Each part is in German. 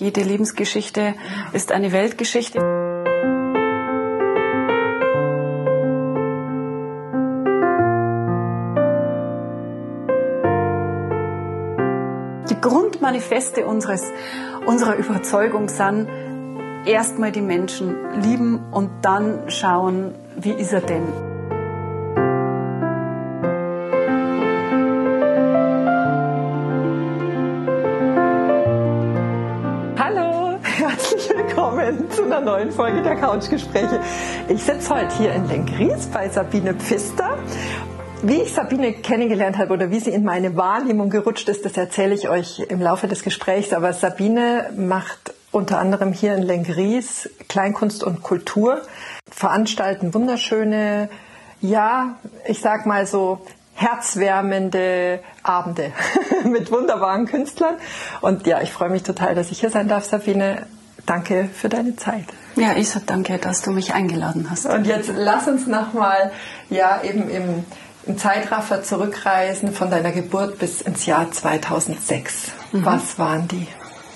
Jede Lebensgeschichte ist eine Weltgeschichte. Die Grundmanifeste unseres, unserer Überzeugung sind, erstmal die Menschen lieben und dann schauen, wie ist er denn. Einer neuen Folge der Couchgespräche. Ich sitze heute hier in Lenkries bei Sabine Pfister. Wie ich Sabine kennengelernt habe oder wie sie in meine Wahrnehmung gerutscht ist, das erzähle ich euch im Laufe des Gesprächs. Aber Sabine macht unter anderem hier in Lenkries Kleinkunst und Kultur, veranstalten wunderschöne, ja, ich sag mal so herzwärmende Abende mit wunderbaren Künstlern. Und ja, ich freue mich total, dass ich hier sein darf, Sabine. Danke für deine Zeit. Ja, ich sage danke, dass du mich eingeladen hast. Und jetzt lass uns nochmal ja, eben im, im, Zeitraffer zurückreisen von deiner Geburt bis ins Jahr 2006. Mhm. Was waren die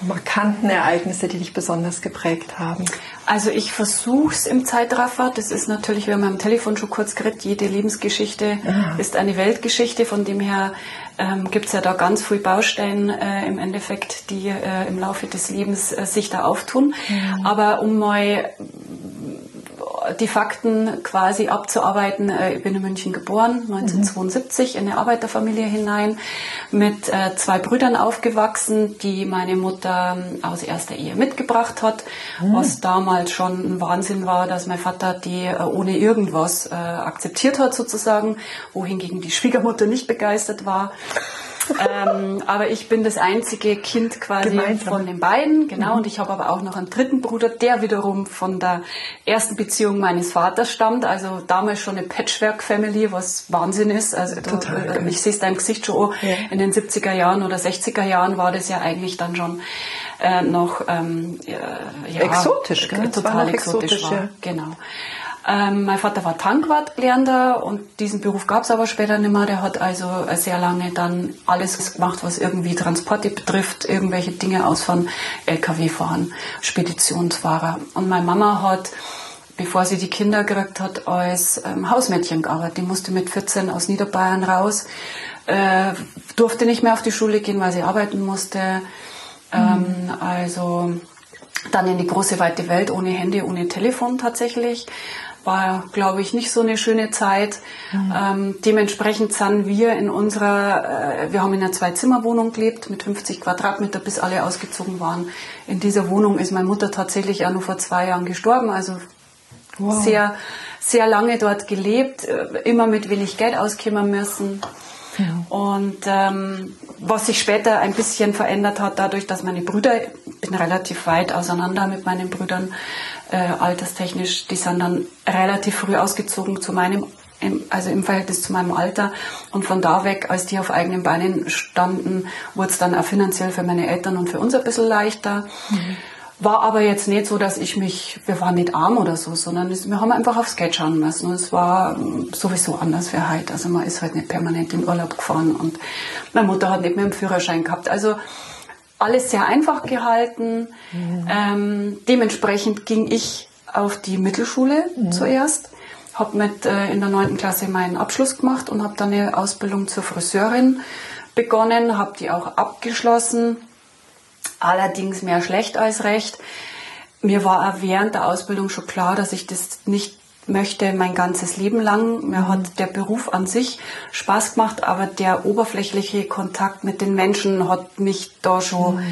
markanten Ereignisse, die dich besonders geprägt haben? Also ich versuche es im Zeitraffer. Das ist natürlich, wir haben am Telefon schon kurz geredet, jede Lebensgeschichte ah. ist eine Weltgeschichte. Von dem her ähm, gibt es ja da ganz viele Bausteine äh, im Endeffekt, die äh, im Laufe des Lebens äh, sich da auftun. Mhm. Aber um mal die Fakten quasi abzuarbeiten. Äh, ich bin in München geboren, 1972, in eine Arbeiterfamilie hinein, mit äh, zwei Brüdern aufgewachsen, die meine Mutter ähm, aus erster Ehe mitgebracht hat, mhm. was damals schon ein Wahnsinn war, dass mein Vater die äh, ohne irgendwas akzeptiert hat sozusagen, wohingegen die Schwiegermutter nicht begeistert war ähm, aber ich bin das einzige Kind quasi Gemeinsam. von den beiden, genau. Mhm. Und ich habe aber auch noch einen dritten Bruder, der wiederum von der ersten Beziehung meines Vaters stammt. Also damals schon eine Patchwork-Family, was Wahnsinn ist. Also Total, äh, ich sehe es deinem Gesicht schon, oh, ja. in den 70er Jahren oder 60er Jahren war das ja eigentlich dann schon äh, noch ähm, ja, exotisch, gell? total exotisch, exotisch war. Ja. Genau. Ähm, mein Vater war Tankwartlerner und diesen Beruf gab es aber später nicht mehr. Der hat also sehr lange dann alles gemacht, was irgendwie Transporte betrifft, irgendwelche Dinge aus von LKW fahren, Speditionsfahrer. Und meine Mama hat bevor sie die Kinder gekriegt hat, als ähm, Hausmädchen gearbeitet. Die musste mit 14 aus Niederbayern raus, äh, durfte nicht mehr auf die Schule gehen, weil sie arbeiten musste. Ähm. Also dann in die große weite Welt ohne Handy, ohne Telefon tatsächlich war, glaube ich, nicht so eine schöne Zeit. Mhm. Ähm, dementsprechend sind wir in unserer, äh, wir haben in einer Zwei-Zimmer-Wohnung gelebt mit 50 Quadratmeter, bis alle ausgezogen waren. In dieser Wohnung ist meine Mutter tatsächlich auch nur vor zwei Jahren gestorben, also wow. sehr, sehr lange dort gelebt, äh, immer mit wenig Geld auskommen müssen. Und ähm, was sich später ein bisschen verändert hat, dadurch, dass meine Brüder, ich bin relativ weit auseinander mit meinen Brüdern, äh, alterstechnisch, die sind dann relativ früh ausgezogen zu meinem also im Verhältnis zu meinem Alter. Und von da weg, als die auf eigenen Beinen standen, wurde es dann auch finanziell für meine Eltern und für uns ein bisschen leichter. Mhm. War aber jetzt nicht so, dass ich mich, wir waren nicht arm oder so, sondern wir haben einfach aufs Geld schauen müssen. Und es war sowieso anders wie heute. Also man ist halt nicht permanent in Urlaub gefahren und meine Mutter hat nicht mehr einen Führerschein gehabt. Also alles sehr einfach gehalten. Mhm. Ähm, dementsprechend ging ich auf die Mittelschule mhm. zuerst, habe mit äh, in der neunten Klasse meinen Abschluss gemacht und habe dann eine Ausbildung zur Friseurin begonnen, habe die auch abgeschlossen allerdings mehr schlecht als recht. Mir war auch während der Ausbildung schon klar, dass ich das nicht möchte mein ganzes Leben lang. Mir hat der Beruf an sich Spaß gemacht, aber der oberflächliche Kontakt mit den Menschen hat mich da schon mhm.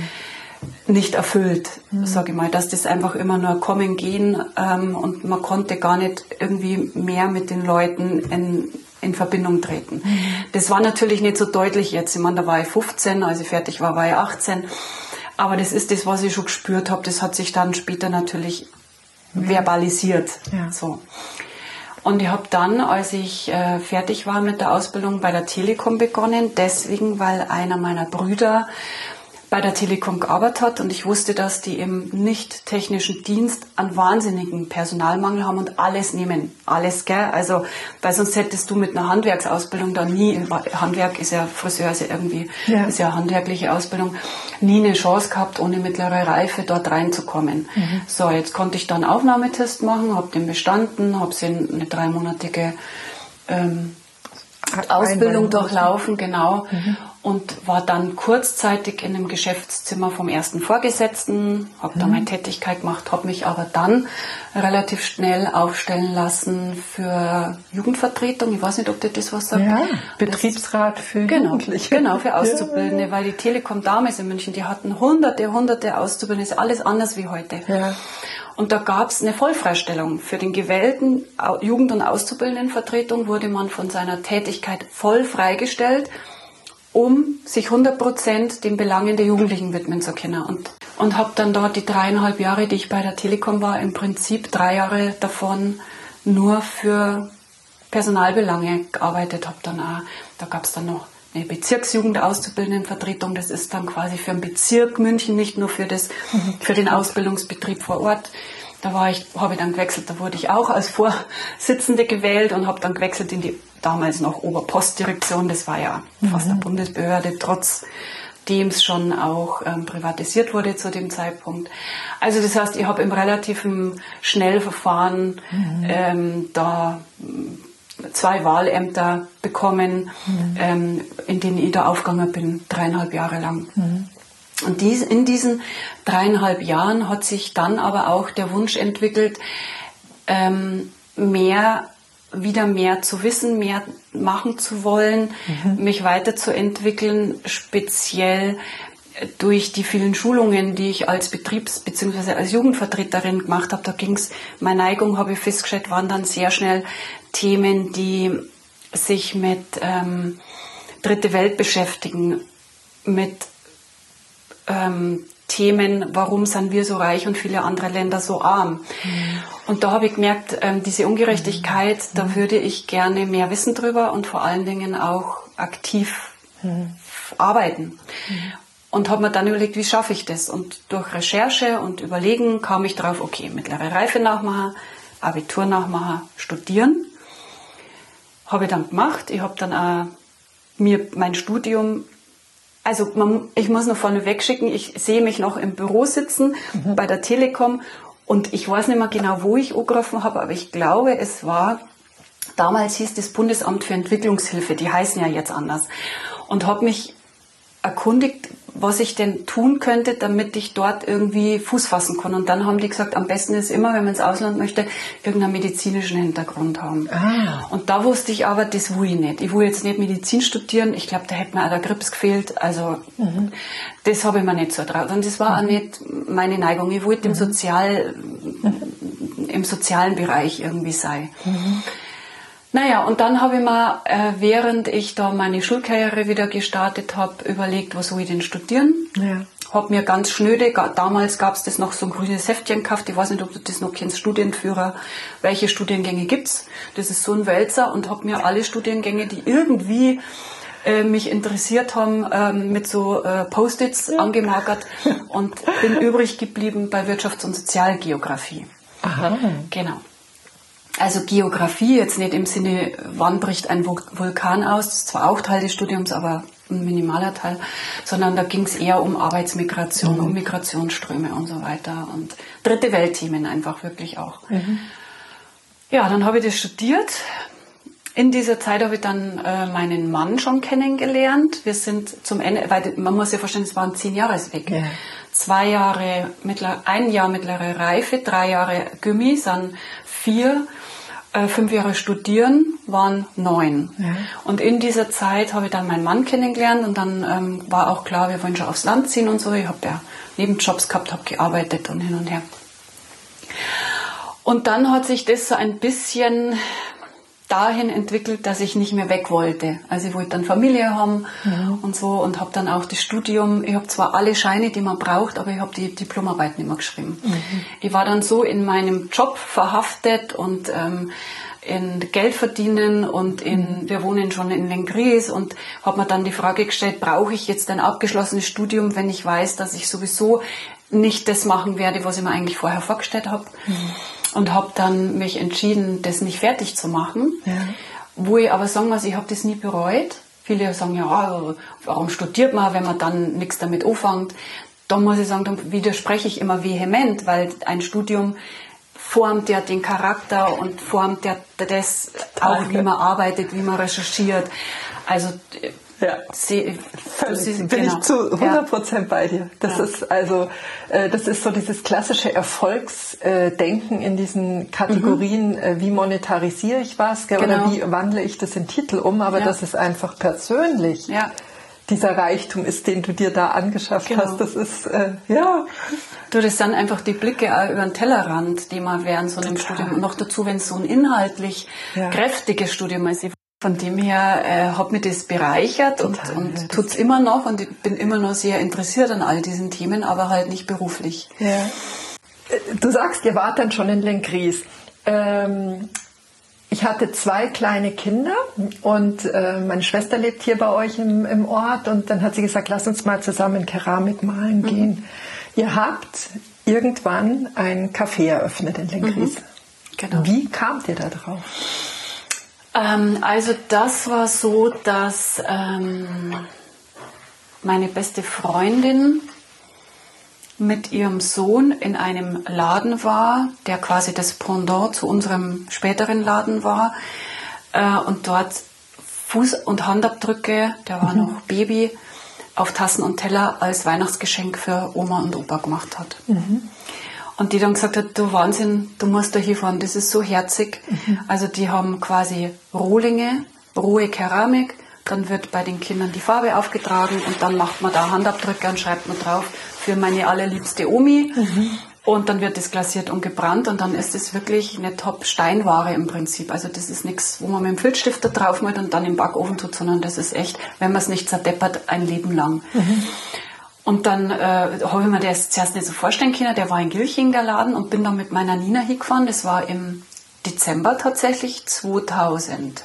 nicht erfüllt, mhm. sage ich mal, dass das einfach immer nur kommen gehen ähm, und man konnte gar nicht irgendwie mehr mit den Leuten in, in Verbindung treten. Mhm. Das war natürlich nicht so deutlich jetzt. Ich meine, da war ich 15, als ich fertig war, war ich 18. Aber das ist das, was ich schon gespürt habe. Das hat sich dann später natürlich verbalisiert. Ja. So. Und ich habe dann, als ich äh, fertig war mit der Ausbildung bei der Telekom begonnen, deswegen, weil einer meiner Brüder bei der Telekom gearbeitet hat und ich wusste, dass die im nicht technischen Dienst einen wahnsinnigen Personalmangel haben und alles nehmen, alles, gell? Also, weil sonst hättest du mit einer Handwerksausbildung da nie, Handwerk ist ja Friseur, ist ja irgendwie, ja. ist ja handwerkliche Ausbildung, nie eine Chance gehabt, ohne mittlere Reife dort reinzukommen. Mhm. So, jetzt konnte ich dann Aufnahmetest machen, habe den bestanden, habe sie eine dreimonatige ähm, Ausbildung durchlaufen, genau. Mhm. Und war dann kurzzeitig in einem Geschäftszimmer vom ersten Vorgesetzten, habe mhm. da meine Tätigkeit gemacht, habe mich aber dann relativ schnell aufstellen lassen für Jugendvertretung. Ich weiß nicht, ob dir das was sagt. Ja, Betriebsrat für genau, Jugendliche. Genau, für Auszubildende, ja. weil die Telekom damals in München, die hatten hunderte, hunderte Auszubildende, ist alles anders wie heute. Ja. Und da gab es eine Vollfreistellung. Für den gewählten Jugend- und Auszubildendenvertretung wurde man von seiner Tätigkeit voll freigestellt, um sich 100 Prozent den Belangen der Jugendlichen widmen zu können. Und, und habe dann dort die dreieinhalb Jahre, die ich bei der Telekom war, im Prinzip drei Jahre davon nur für Personalbelange gearbeitet. Hab dann auch, da gab es dann noch eine Bezirksjugendauszubildendenvertretung. Das ist dann quasi für den Bezirk München, nicht nur für, das, für den Ausbildungsbetrieb vor Ort. Da war ich, habe ich dann gewechselt, da wurde ich auch als Vorsitzende gewählt und habe dann gewechselt in die damals noch Oberpostdirektion. Das war ja fast eine mhm. Bundesbehörde, trotz dem es schon auch ähm, privatisiert wurde zu dem Zeitpunkt. Also das heißt, ich habe im relativen Schnellverfahren mhm. ähm, da zwei Wahlämter bekommen, mhm. ähm, in denen ich da aufgegangen bin, dreieinhalb Jahre lang. Mhm. Und dies, in diesen dreieinhalb Jahren hat sich dann aber auch der Wunsch entwickelt, ähm, mehr wieder mehr zu wissen, mehr machen zu wollen, mhm. mich weiterzuentwickeln, speziell durch die vielen Schulungen, die ich als Betriebs- bzw. als Jugendvertreterin gemacht habe, da ging es, meine Neigung, habe ich festgestellt, waren dann sehr schnell Themen, die sich mit ähm, Dritte Welt beschäftigen, mit ähm, Themen, warum sind wir so reich und viele andere Länder so arm. Und da habe ich gemerkt, ähm, diese Ungerechtigkeit, da würde ich gerne mehr wissen drüber und vor allen Dingen auch aktiv arbeiten. Und habe mir dann überlegt, wie schaffe ich das? Und durch Recherche und Überlegen kam ich drauf, okay, mittlere Reife nachmachen, Abitur nachmachen, studieren. Habe ich dann gemacht. Ich habe dann auch mir mein Studium, also man, ich muss noch vorne wegschicken, ich sehe mich noch im Büro sitzen mhm. bei der Telekom und ich weiß nicht mehr genau, wo ich angerufen habe, aber ich glaube, es war, damals hieß das Bundesamt für Entwicklungshilfe, die heißen ja jetzt anders. Und habe mich erkundigt, was ich denn tun könnte, damit ich dort irgendwie Fuß fassen kann. Und dann haben die gesagt, am besten ist immer, wenn man ins Ausland möchte, irgendeinen medizinischen Hintergrund haben. Ah. Und da wusste ich aber, das will ich nicht. Ich will jetzt nicht Medizin studieren. Ich glaube, da hätte mir auch der Grips gefehlt. Also mhm. das habe ich mir nicht so traut. Und das war mhm. auch nicht meine Neigung. Ich wollte mhm. im, Sozial, im sozialen Bereich irgendwie sein. Naja, und dann habe ich mir, äh, während ich da meine Schulkarriere wieder gestartet habe, überlegt, was soll ich denn studieren? Ja. Hab mir ganz schnöde, damals gab es das noch so ein grünes Heftchen gekauft, ich weiß nicht, ob du das noch kennst, Studienführer, welche Studiengänge gibt's? Das ist so ein Wälzer und habe mir alle Studiengänge, die irgendwie äh, mich interessiert haben, ähm, mit so äh, Post-its ja. angemarkert und bin übrig geblieben bei Wirtschafts- und Sozialgeografie. Aha. Genau. Also Geografie, jetzt nicht im Sinne, wann bricht ein Vulkan aus, das ist zwar auch Teil des Studiums, aber ein minimaler Teil, sondern da ging es eher um Arbeitsmigration, mhm. um Migrationsströme und so weiter und dritte Weltthemen einfach wirklich auch. Mhm. Ja, dann habe ich das studiert. In dieser Zeit habe ich dann äh, meinen Mann schon kennengelernt. Wir sind zum Ende, weil man muss ja verstehen, es waren zehn Jahresweg. Ja. Zwei Jahre, mittler, ein Jahr mittlere Reife, drei Jahre Gummi, dann vier äh, fünf Jahre studieren waren neun. Ja. Und in dieser Zeit habe ich dann meinen Mann kennengelernt und dann ähm, war auch klar, wir wollen schon aufs Land ziehen und so. Ich habe ja Nebenjobs gehabt, habe gearbeitet und hin und her. Und dann hat sich das so ein bisschen dahin entwickelt, dass ich nicht mehr weg wollte. Also ich wollte dann Familie haben ja. und so und habe dann auch das Studium, ich habe zwar alle Scheine, die man braucht, aber ich habe die Diplomarbeit nicht mehr geschrieben. Mhm. Ich war dann so in meinem Job verhaftet und ähm, in Geld verdienen und in, wir wohnen schon in Lengries und habe mir dann die Frage gestellt, brauche ich jetzt ein abgeschlossenes Studium, wenn ich weiß, dass ich sowieso nicht das machen werde, was ich mir eigentlich vorher vorgestellt habe. Mhm. Und habe dann mich entschieden, das nicht fertig zu machen. Ja. Wo ich aber sagen muss, ich habe das nie bereut. Viele sagen ja, warum studiert man, wenn man dann nichts damit anfängt? Da muss ich sagen, da widerspreche ich immer vehement, weil ein Studium formt ja den Charakter und formt ja das auch, wie man arbeitet, wie man recherchiert. Also ja, Sie, Völlig, bin genau. ich zu 100 Prozent ja. bei dir. Das ja. ist also, äh, das ist so dieses klassische Erfolgsdenken in diesen Kategorien, mhm. Äh, wie monetarisiere ich was genau. oder wie wandle ich das in Titel um, aber ja. das ist einfach persönlich. Ja. Dieser Reichtum ist, den du dir da angeschafft genau. hast, das ist, äh, ja. Du, das sind einfach die Blicke auch über den Tellerrand, die man während so einem Total. Studium, und noch dazu, wenn es so ein inhaltlich kräftiges Studium ist. Von dem her äh, hat mich das bereichert und, und tut es immer noch und ich bin immer noch sehr interessiert an all diesen Themen, aber halt nicht beruflich. Ja. Du sagst, ihr wart dann schon in Lenkries. Ähm, ich hatte zwei kleine Kinder und äh, meine Schwester lebt hier bei euch im, im, Ort und dann hat sie gesagt, lass uns mal zusammen Keramik malen mhm. gehen. Ihr habt irgendwann ein Café eröffnet in Lenkries. Mhm. Genau. Wie kamt ihr da drauf? Ähm, also das war so, dass ähm, meine beste Freundin mit ihrem Sohn in einem Laden war, der quasi das Pendant zu unserem späteren Laden war äh, und dort Fuß- und Handabdrücke, der war mhm. noch Baby, auf Tassen und Teller als Weihnachtsgeschenk für Oma und Opa gemacht hat. Mhm. Und die dann gesagt hat, du Wahnsinn, du musst da hinfahren, das ist so herzig. Mhm. Also die haben quasi Rohlinge, rohe Keramik, dann wird bei den Kindern die Farbe aufgetragen und dann macht man da Handabdrücke und schreibt man drauf für meine allerliebste Omi. Mhm. Und dann wird das glasiert und gebrannt und dann ist es wirklich eine Top-Steinware im Prinzip. Also das ist nichts, wo man mit dem Filzstifter draufmalt und dann im Backofen tut, sondern das ist echt, wenn man es nicht zerdeppert, ein Leben lang. Mhm. Und dann äh, habe ich mir das zuerst nicht so vorstellen können. Der war in Gilching, der Laden, und bin dann mit meiner Nina hingefahren. Das war im Dezember tatsächlich 2000.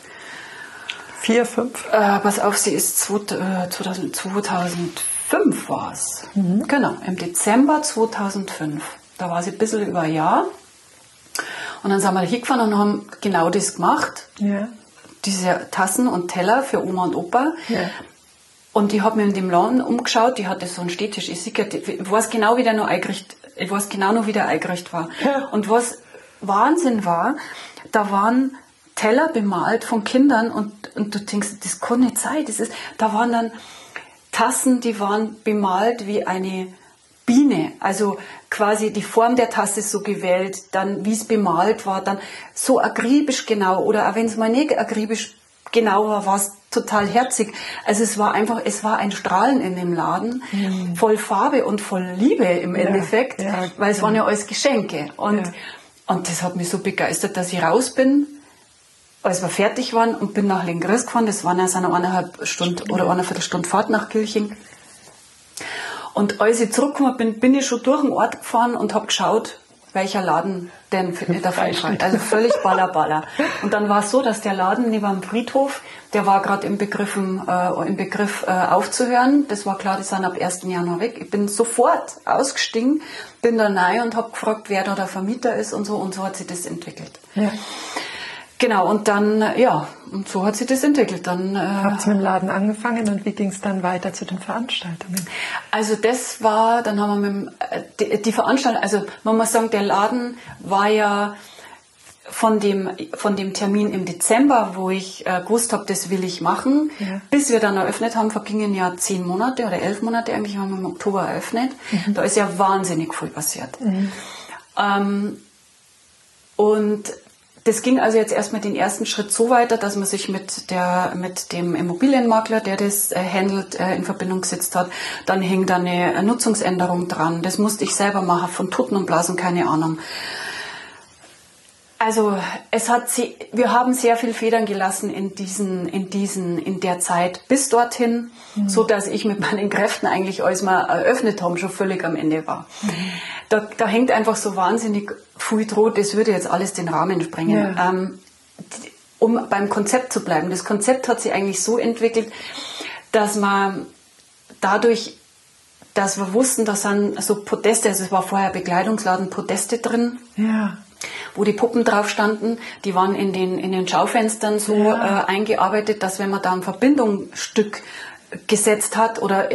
Vier, fünf? Äh, pass auf, sie ist 2000, 2005 war es. Mhm. Genau, im Dezember 2005. Da war sie ein bisschen über ein Jahr. Und dann sind wir hingefahren und haben genau das gemacht. Ja. Diese Tassen und Teller für Oma und Opa. Ja. Und ich habe mir in dem Laden umgeschaut, die hatte so einen Städtisch. Ich, sicher, ich weiß genau, wie der noch eingerichtet, ich weiß genau noch, wie der eingerichtet war. Ja. Und was Wahnsinn war, da waren Teller bemalt von Kindern und, und du denkst, das kann nicht sein. Das ist, da waren dann Tassen, die waren bemalt wie eine Biene. Also quasi die Form der Tasse so gewählt, dann wie es bemalt war, dann so akribisch genau. Oder auch wenn es mal nicht akribisch genau war, es total herzig. Also es war einfach, es war ein Strahlen in dem Laden, mhm. voll Farbe und voll Liebe im Endeffekt, ja, weil es ja. waren ja alles Geschenke. Und, und das hat mich so begeistert, dass ich raus bin, als wir fertig waren und bin nach Lengres gefahren. Das waren ja so eine eineinhalb Stunden oder eine Viertelstunde Fahrt nach Kirching. Und als ich zurückgekommen bin, bin ich schon durch den Ort gefahren und habe geschaut, welcher Laden denn davon schreibt. Also völlig ballerballer. Und dann war es so, dass der Laden neben dem Friedhof, der war gerade im, Begriff, äh, im Begriff äh, aufzuhören. Das war klar, die sind ab 1. Januar weg. Ich bin sofort ausgestiegen, bin da rein und habe gefragt, wer da der Vermieter ist und so. Und so hat sich das entwickelt. Ja. Genau, und dann, ja, und so hat sich das entwickelt. Dann äh, habt ihr mit dem Laden angefangen und wie ging es dann weiter zu den Veranstaltungen? Also das war, dann haben wir mit äh, die, die Veranstaltung, also man muss sagen, der Laden war ja von dem, von dem Termin im Dezember, wo ich äh, gewusst habe, das will ich machen, ja. bis wir dann eröffnet haben, vergingen ja zehn Monate oder elf Monate eigentlich, haben wir im Oktober eröffnet. Mhm. Da ist ja wahnsinnig viel passiert. Mhm. Ähm, und das ging also jetzt erstmal den ersten Schritt so weiter, dass man sich mit, der, mit dem Immobilienmakler, der das äh, handelt, äh, in Verbindung gesetzt hat. Dann hing da eine Nutzungsänderung dran. Das musste ich selber machen, von Tutten und Blasen, keine Ahnung. Also es hat sie, wir haben sehr viel Federn gelassen in diesen, in diesen, in der Zeit bis dorthin, mhm. so dass ich mit meinen Kräften eigentlich, als wir eröffnet haben, schon völlig am Ende war. Mhm. Da, da hängt einfach so wahnsinnig viel droht, das würde jetzt alles den Rahmen sprengen. Ja. Ähm, um beim Konzept zu bleiben. Das Konzept hat sich eigentlich so entwickelt, dass man dadurch, dass wir wussten, da sind so Podeste, also es war vorher Bekleidungsladen, Podeste drin. Ja wo die Puppen drauf standen, die waren in den, in den Schaufenstern so ja. äh, eingearbeitet, dass wenn man da ein Verbindungsstück gesetzt hat oder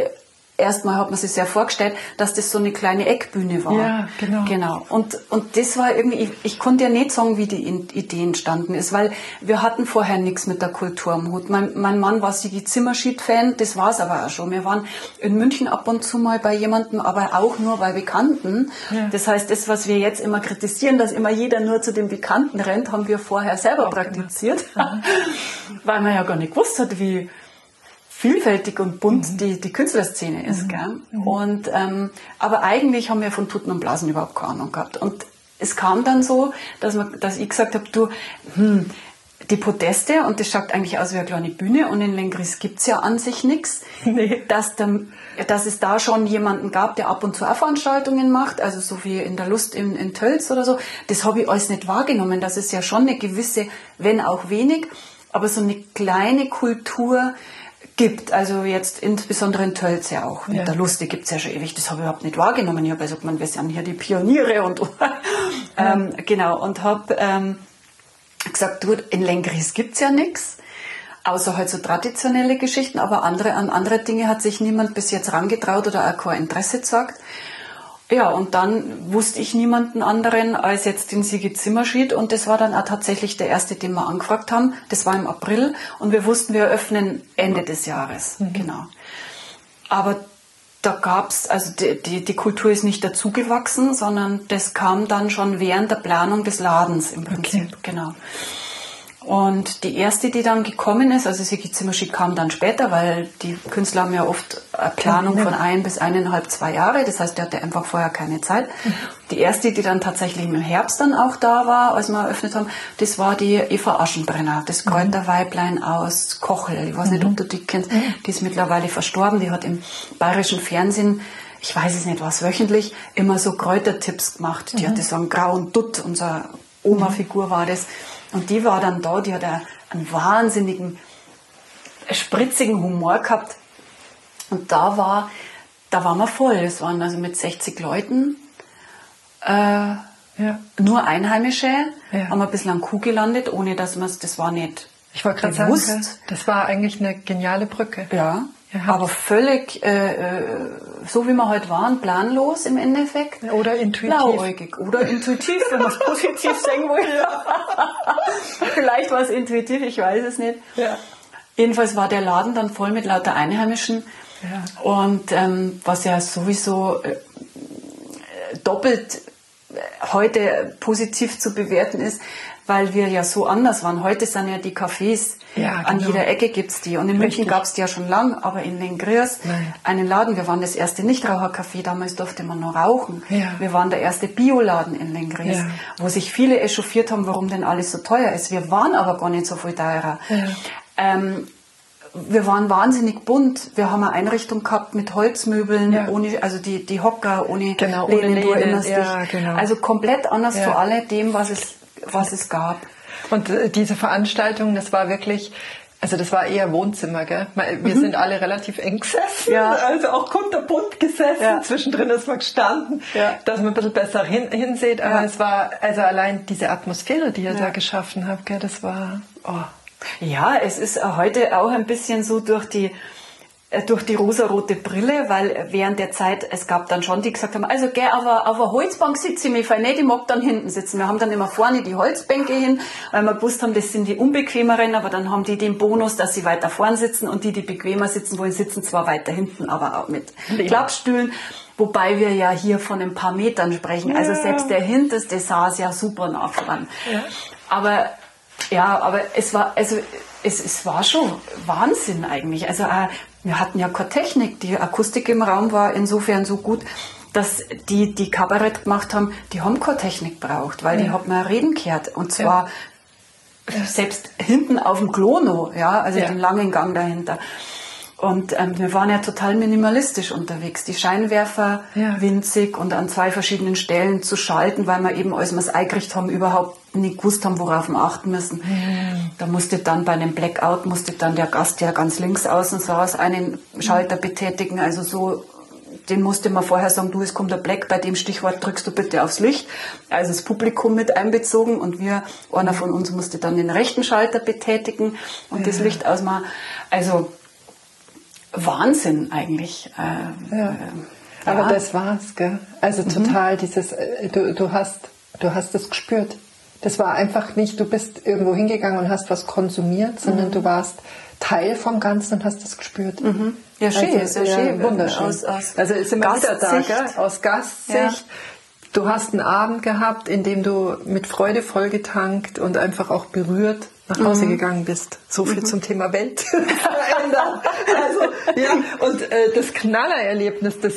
erstmal hat man sich sehr vorgestellt, dass das so eine kleine Eckbühne war. Ja, genau. Genau. Und, und das war irgendwie, ich, ich konnte ja nicht sagen, wie die Idee entstanden ist, weil wir hatten vorher nichts mit der Kultur am Hut. Mein, mein Mann war Sigi Zimmerschied-Fan, das war es aber auch schon. Wir waren in München ab und zu mal bei jemandem, aber auch nur bei Bekannten. Ja. Das heißt, das, was wir jetzt immer kritisieren, dass immer jeder nur zu den Bekannten rennt, haben wir vorher selber auch praktiziert, genau. weil man ja gar nicht gewusst hat, wie vielfältig und bunt mhm. die, die Künstlerszene ist. Mhm. Gell? Mhm. Und, ähm, aber eigentlich haben wir von Tuten und Blasen überhaupt keine Ahnung gehabt. Und es kam dann so, dass, man, dass ich gesagt habe, du, hm, die Podeste, und das schaut eigentlich aus wie eine kleine Bühne, und in Lengris gibt's ja an sich nichts, nee. dass, dass es da schon jemanden gab, der ab und zu auch Veranstaltungen macht, also so wie in der Lust in, in Tölz oder so, das habe ich alles nicht wahrgenommen. Das ist ja schon eine gewisse, wenn auch wenig, aber so eine kleine Kultur, gibt. Also jetzt insbesondere in Tölz ja auch. Mit ja. der Lust, die gibt es ja schon ewig. Das habe ich überhaupt nicht wahrgenommen. Ich habe gesagt, man, wir sind hier die Pioniere und ähm, genau. Und habe ähm, gesagt, du, in Lengris gibt es ja nichts. Außer halt so traditionelle Geschichten, aber andere, an andere Dinge hat sich niemand bis jetzt rangetraut oder auch kein Interesse gezeigt. Ja, und dann wusste ich niemanden anderen als jetzt den Sigi Zimmerschied und das war dann auch tatsächlich der erste, den wir angefragt haben. Das war im April und wir wussten, wir öffnen Ende des Jahres. Mhm. Genau. Aber da gab's also die, die, die Kultur ist nicht dazugewachsen, sondern das kam dann schon während der Planung des Ladens im Prinzip. Okay. Genau. Und die erste, die dann gekommen ist, also Sigi Zimmerschied kam dann später, weil die Künstler haben ja oft eine Planung von ein bis eineinhalb, zwei Jahre. Das heißt, der hatte einfach vorher keine Zeit. Die erste, die dann tatsächlich im Herbst dann auch da war, als wir eröffnet haben, das war die Eva Aschenbrenner, das mhm. Kräuterweiblein aus Kochel. Ich weiß nicht, ob du die kennst. Mhm. Die ist mittlerweile verstorben. Die hat im bayerischen Fernsehen ich weiß es nicht was, wöchentlich immer so Kräutertipps gemacht. Die mhm. hatte so einen grauen Dutt, unsere Oma-Figur war das. Und die war dann da, die hat einen wahnsinnigen, spritzigen Humor gehabt. Und da war, da waren wir voll. Es waren also mit 60 Leuten. Äh, ja. Nur Einheimische. Ja. Haben wir ein bisschen an Kuh gelandet, ohne dass man es, das war nicht ich wollte gerade sagen, das war eigentlich eine geniale Brücke. Ja, aber völlig äh, äh, so wie wir heute waren, planlos im Endeffekt. Oder intuitiv. Blauäugig. Oder intuitiv, wenn man es positiv sagen will. Vielleicht war es intuitiv, ich weiß es nicht. Ja. Jedenfalls war der Laden dann voll mit lauter Einheimischen. Ja. Und ähm, was ja sowieso äh, doppelt äh, heute positiv zu bewerten ist, weil wir ja so anders waren. Heute sind ja die Cafés, ja, genau. an jeder Ecke gibt es die. Und in Richtig. München gab es die ja schon lang, aber in Lengriers einen Laden. Wir waren das erste Nichtrauchercafé, damals durfte man nur rauchen. Ja. Wir waren der erste Bioladen in Lengriers, ja. wo sich viele echauffiert haben, warum denn alles so teuer ist. Wir waren aber gar nicht so viel teurer. Ähm, wir waren wahnsinnig bunt. Wir haben eine Einrichtung gehabt mit Holzmöbeln, ja. ohne, also die, die Hocker ohne genau, Lehnen, ohne Lehnen. Ja, genau. Also komplett anders ja. zu alledem, was es was es gab. Und äh, diese Veranstaltung, das war wirklich, also das war eher Wohnzimmer, gell? Wir mhm. sind alle relativ eng gesessen, ja. also auch kunterbunt gesessen. Ja. Zwischendrin ist man gestanden, ja. dass man ein bisschen besser hin, hinsieht. Aber es war, also allein diese Atmosphäre, die ihr da geschaffen habt, gell, das war, oh. Ja, es ist heute auch ein bisschen so durch die durch die rosarote Brille, weil während der Zeit, es gab dann schon, die gesagt haben, also geh auf eine, auf eine Holzbank sitze ich mich voll nicht, ich mag dann hinten sitzen. Wir haben dann immer vorne die Holzbänke hin, weil wir gewusst haben, das sind die unbequemeren, aber dann haben die den Bonus, dass sie weiter vorn sitzen und die, die bequemer sitzen wollen, sitzen zwar weiter hinten, aber auch mit Klappstühlen. Wobei wir ja hier von ein paar Metern sprechen. Also selbst der hinteste saß ja super nah dran. Ja. Aber ja, aber es war, also es, es war schon Wahnsinn eigentlich. Also äh, wir hatten ja keine Technik. Die Akustik im Raum war insofern so gut, dass die, die Kabarett gemacht haben, die haben keine Technik braucht, weil ja. die hat man reden gehört. Und zwar ja. selbst hinten auf dem Klono, ja, also ja. den langen Gang dahinter. Und ähm, wir waren ja total minimalistisch unterwegs. Die Scheinwerfer ja. winzig und an zwei verschiedenen Stellen zu schalten, weil wir eben, als wir es eingerichtet haben, überhaupt nicht gewusst haben, worauf wir achten müssen. Mhm. Da musste dann bei einem Blackout, musste dann der Gast ja ganz links außen saß, einen Schalter betätigen. Also so, den musste man vorher sagen, du, es kommt der Black, bei dem Stichwort drückst du bitte aufs Licht. Also das Publikum mit einbezogen und wir, einer von uns musste dann den rechten Schalter betätigen und ja. das Licht ausmachen. Also Wahnsinn eigentlich. Äh, ja. Äh, Aber ja. das war's, gell? Also mhm. total dieses, äh, du, du hast, du hast es gespürt. Das war einfach nicht, du bist irgendwo hingegangen und hast was konsumiert, sondern mhm. du warst Teil vom Ganzen und hast es gespürt. Mhm. Ja, schön, also, ja, schön. Wunderschön. Aus, aus also ist immer wieder da, gell? aus Gastsicht. Ja. Du hast einen Abend gehabt, in dem du mit Freude vollgetankt und einfach auch berührt nach Hause mhm. gegangen bist. So viel mhm. zum Thema Welt verändern. also, ja, und äh, das Knallererlebnis, das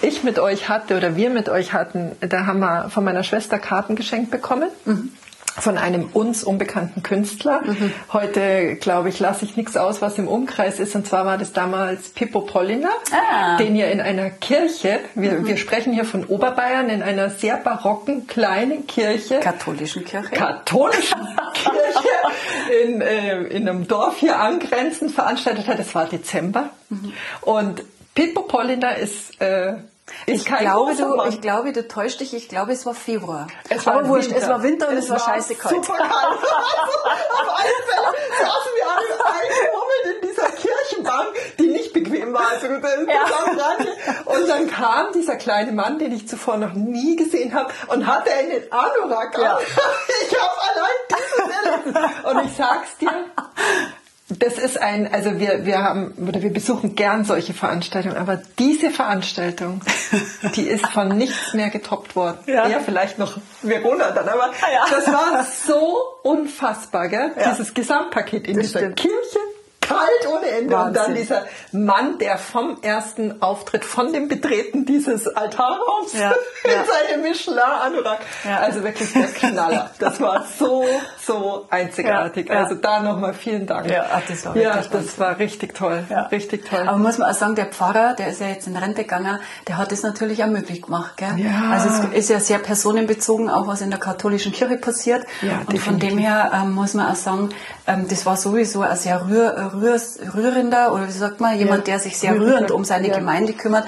ich mit euch hatte oder wir mit euch hatten, da haben wir von meiner Schwester Karten geschenkt bekommen. Mhm von einem uns unbekannten Künstler. Mhm. Heute, glaube ich, lasse ich nichts aus, was im Umkreis ist. Und zwar war das damals Pippo Polliner, ah. den ihr in einer Kirche, wir, mhm. wir sprechen hier von Oberbayern, in einer sehr barocken kleinen Kirche. Katholischen Kirche. Katholischen Kirche in, äh, in einem Dorf hier angrenzend veranstaltet hat. Es war Dezember. Mhm. Und Pippo Polliner ist... Äh, ich glaube, du, ich glaube, du täuscht dich. Ich glaube, es war Februar. Es war Aber wurscht, es war Winter und es, es war, scheiße kalt. Super kalt. Auf alle Fälle saßen wir alle eingemummelt in dieser Kirchenbank, die nicht bequem war. Also ja. Und dann kam dieser kleine Mann, den ich zuvor noch nie gesehen habe, und hatte einen Anorak ja. Ich habe allein dieses Erlebnis. Und ich sag's dir, das ist ein, also wir, wir haben, oder wir besuchen gern solche Veranstaltungen, aber diese Veranstaltung, die ist von nichts mehr getoppt worden. Ja, ja vielleicht noch Verona dann, aber ja. das war so unfassbar, gell? Ja. Dieses Gesamtpaket in das dieser stimmt. Kirche, kalt ohne Ende. Wahnsinn. Und dann dieser Mann, der vom ersten Auftritt, von dem Betreten dieses Altarraums ja, in ja. seinem Michelin-Anorak. Ja. Also wirklich der Knaller. Das war so, so einzigartig. Ja, also da nochmal vielen Dank. Ja, das war, ja, das war richtig toll. Richtig toll. Aber muss man auch sagen, der Pfarrer, der ist ja jetzt in Rente gegangen, der hat es natürlich auch möglich gemacht. Gell? Ja. Also es ist ja sehr personenbezogen, auch was in der katholischen Kirche passiert. Ja, Und definitiv. von dem her ähm, muss man auch sagen, ähm, das war sowieso ein sehr rühr, rührs, rührender, oder wie sagt man, jemand, ja. der sich sehr rührend um seine ja. Gemeinde kümmert.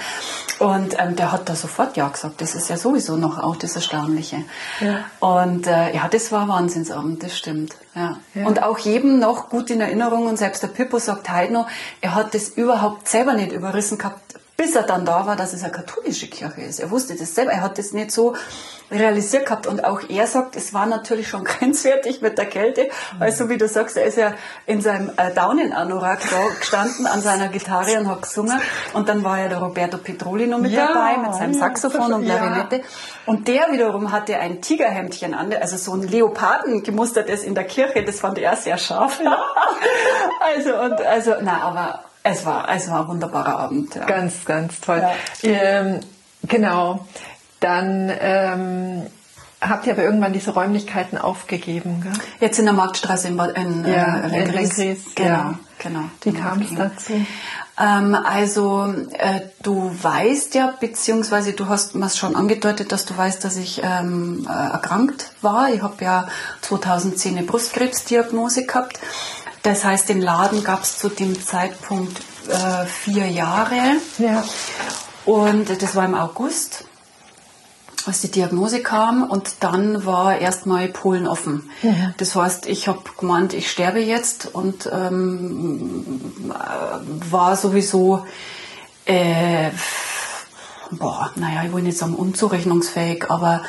Und ähm, der hat da sofort Ja gesagt. Das ist ja sowieso noch auch das Erstaunliche. Ja. Und äh, ja, das war Wahnsinnsabend, das stimmt. Ja. ja. Und auch jedem noch gut in Erinnerung, und selbst der Pippo sagt heute noch, er hat das überhaupt selber nicht überrissen gehabt, bis er dann da war, dass es eine katholische Kirche ist. Er wusste das selber, er hat das nicht so realisiert gehabt. Und auch er sagt, es war natürlich schon grenzwertig mit der Kälte, weil so wie du sagst, er ist ja in seinem äh, Daunenanorak da gestanden an seiner Gitarre und hat gesungen. Und dann war ja der Roberto Petroli noch mit ja, dabei mit seinem Saxophon ja, und Klarinette. Und der wiederum hatte ein Tigerhemdchen an, also so ein Leoparden gemustertes in der Kirche, das fand er sehr scharf. also und also na, aber es war, es war ein wunderbarer Abend. Ja. Ganz, ganz toll. Ja. Ähm, genau. Dann ähm, habt ihr aber irgendwann diese Räumlichkeiten aufgegeben, gell? Jetzt in der Marktstraße in, in, äh, ja, äh, in Lenkries. Genau, ja. genau. Wie kam es dazu? Ähm, also äh, du weißt ja, beziehungsweise du hast mir schon angedeutet, dass du weißt, dass ich ähm, äh, erkrankt war. Ich habe ja 2010 eine Brustkrebsdiagnose gehabt. Das heißt, den Laden gab es zu dem Zeitpunkt äh, vier Jahre. Ja. Und das war im August, als die Diagnose kam. Und dann war erstmal Polen offen. Ja. Das heißt, ich habe gemeint, ich sterbe jetzt und ähm, war sowieso, äh, boah, naja, ich will nicht sagen unzurechnungsfähig, aber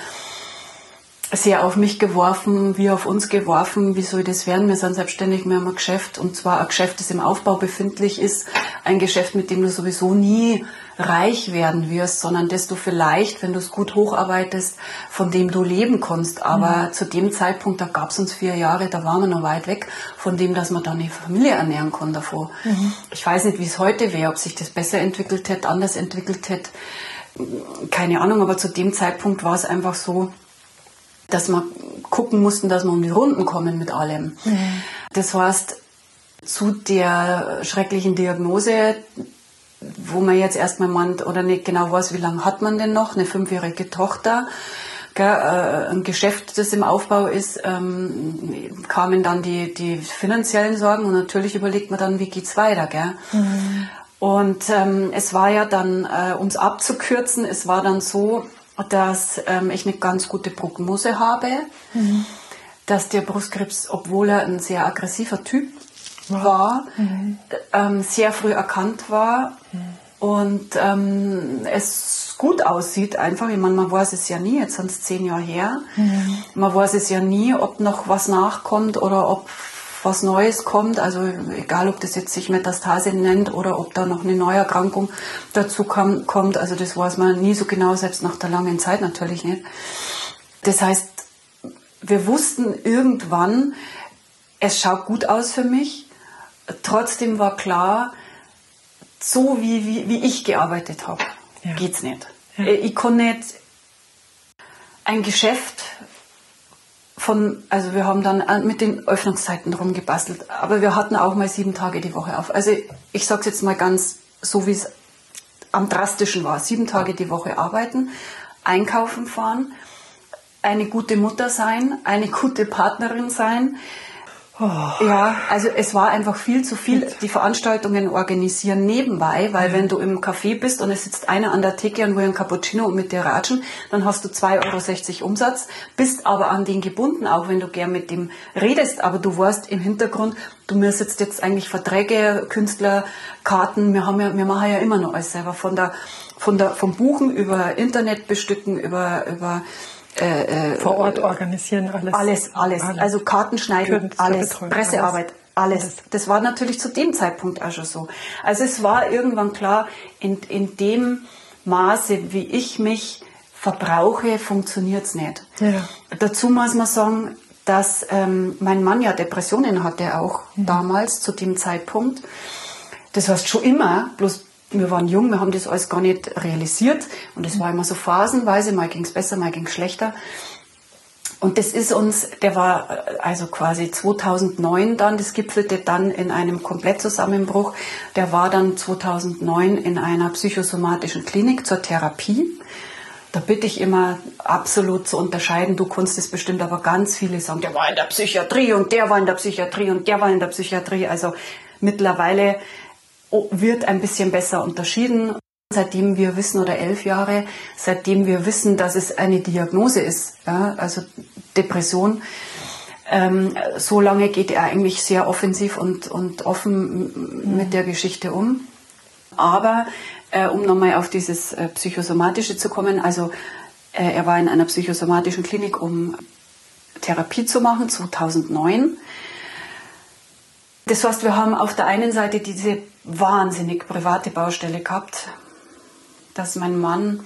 sehr auf mich geworfen, wie auf uns geworfen, wie soll das werden? Wir sind selbstständig, wir haben ein Geschäft und zwar ein Geschäft, das im Aufbau befindlich ist, ein Geschäft, mit dem du sowieso nie reich werden wirst, sondern dass du vielleicht, wenn du es gut hocharbeitest, von dem du leben kannst. Aber mhm. zu dem Zeitpunkt, da gab es uns vier Jahre, da waren wir noch weit weg von dem, dass man da eine Familie ernähren kann davor. Mhm. Ich weiß nicht, wie es heute wäre, ob sich das besser entwickelt hätte, anders entwickelt hätte. Keine Ahnung, aber zu dem Zeitpunkt war es einfach so, dass wir gucken mussten, dass wir um die Runden kommen mit allem. Mhm. Das heißt, zu der schrecklichen Diagnose, wo man jetzt erstmal meint oder nicht genau weiß, wie lange hat man denn noch, eine fünfjährige Tochter, gell, äh, ein Geschäft, das im Aufbau ist, ähm, kamen dann die, die finanziellen Sorgen und natürlich überlegt man dann, wie geht's weiter. Gell? Mhm. Und ähm, es war ja dann, äh, um es abzukürzen, es war dann so, dass ähm, ich eine ganz gute Prognose habe, mhm. dass der Brustkrebs, obwohl er ein sehr aggressiver Typ war, mhm. ähm, sehr früh erkannt war mhm. und ähm, es gut aussieht einfach. Ich meine, man weiß es ja nie, jetzt sind es zehn Jahre her. Mhm. Man weiß es ja nie, ob noch was nachkommt oder ob was Neues kommt. Also egal, ob das jetzt sich Metastase nennt oder ob da noch eine neue Erkrankung dazu kommt. Also das weiß man nie so genau, selbst nach der langen Zeit natürlich nicht. Das heißt, wir wussten irgendwann, es schaut gut aus für mich. Trotzdem war klar, so wie, wie, wie ich gearbeitet habe, ja. geht's nicht. Ja. Ich kann nicht ein Geschäft von, also wir haben dann mit den Öffnungszeiten rumgebastelt, aber wir hatten auch mal sieben Tage die Woche auf. Also ich sage es jetzt mal ganz so, wie es am drastischen war. Sieben Tage die Woche arbeiten, einkaufen fahren, eine gute Mutter sein, eine gute Partnerin sein. Ja, also es war einfach viel zu viel, die Veranstaltungen organisieren nebenbei, weil wenn du im Café bist und es sitzt einer an der Theke und will ein Cappuccino und mit dir ratschen, dann hast du 2,60 Euro Umsatz, bist aber an den gebunden, auch wenn du gern mit dem redest, aber du weißt im Hintergrund, du mir sitzt jetzt eigentlich Verträge, Künstler, Karten, wir haben ja, wir machen ja immer noch alles selber, von der, von der, vom Buchen über Internet bestücken, über, über, äh, äh, vor Ort organisieren alles. Alles, alles. alles. Also Karten schneiden, alles, Pressearbeit, alles. alles. Das war natürlich zu dem Zeitpunkt auch schon so. Also es war irgendwann klar, in, in dem Maße, wie ich mich verbrauche, funktioniert es nicht. Ja. Dazu muss man sagen, dass ähm, mein Mann ja Depressionen hatte auch mhm. damals zu dem Zeitpunkt. Das heißt schon immer, bloß wir waren jung, wir haben das alles gar nicht realisiert und es war immer so phasenweise, mal ging es besser, mal ging es schlechter. Und das ist uns, der war also quasi 2009 dann, das gipfelte dann in einem Komplettzusammenbruch. Der war dann 2009 in einer psychosomatischen Klinik zur Therapie. Da bitte ich immer absolut zu unterscheiden. Du kannst es bestimmt, aber ganz viele sagen, der war in der Psychiatrie und der war in der Psychiatrie und der war in der Psychiatrie. Also mittlerweile wird ein bisschen besser unterschieden. Seitdem wir wissen, oder elf Jahre, seitdem wir wissen, dass es eine Diagnose ist, ja, also Depression, ähm, so lange geht er eigentlich sehr offensiv und, und offen mit der Geschichte um. Aber äh, um nochmal auf dieses äh, Psychosomatische zu kommen, also äh, er war in einer psychosomatischen Klinik, um Therapie zu machen, 2009. Das heißt, wir haben auf der einen Seite diese wahnsinnig private Baustelle gehabt, dass mein Mann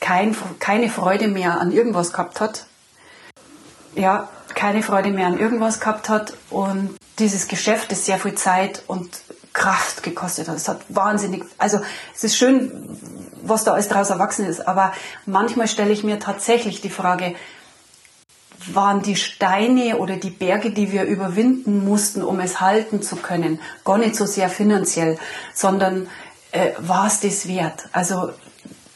kein, keine Freude mehr an irgendwas gehabt hat. Ja, keine Freude mehr an irgendwas gehabt hat und dieses Geschäft, das sehr viel Zeit und Kraft gekostet hat. Es hat wahnsinnig, also es ist schön, was da alles daraus erwachsen ist, aber manchmal stelle ich mir tatsächlich die Frage, waren die Steine oder die Berge, die wir überwinden mussten, um es halten zu können, gar nicht so sehr finanziell, sondern äh, war es das wert? Also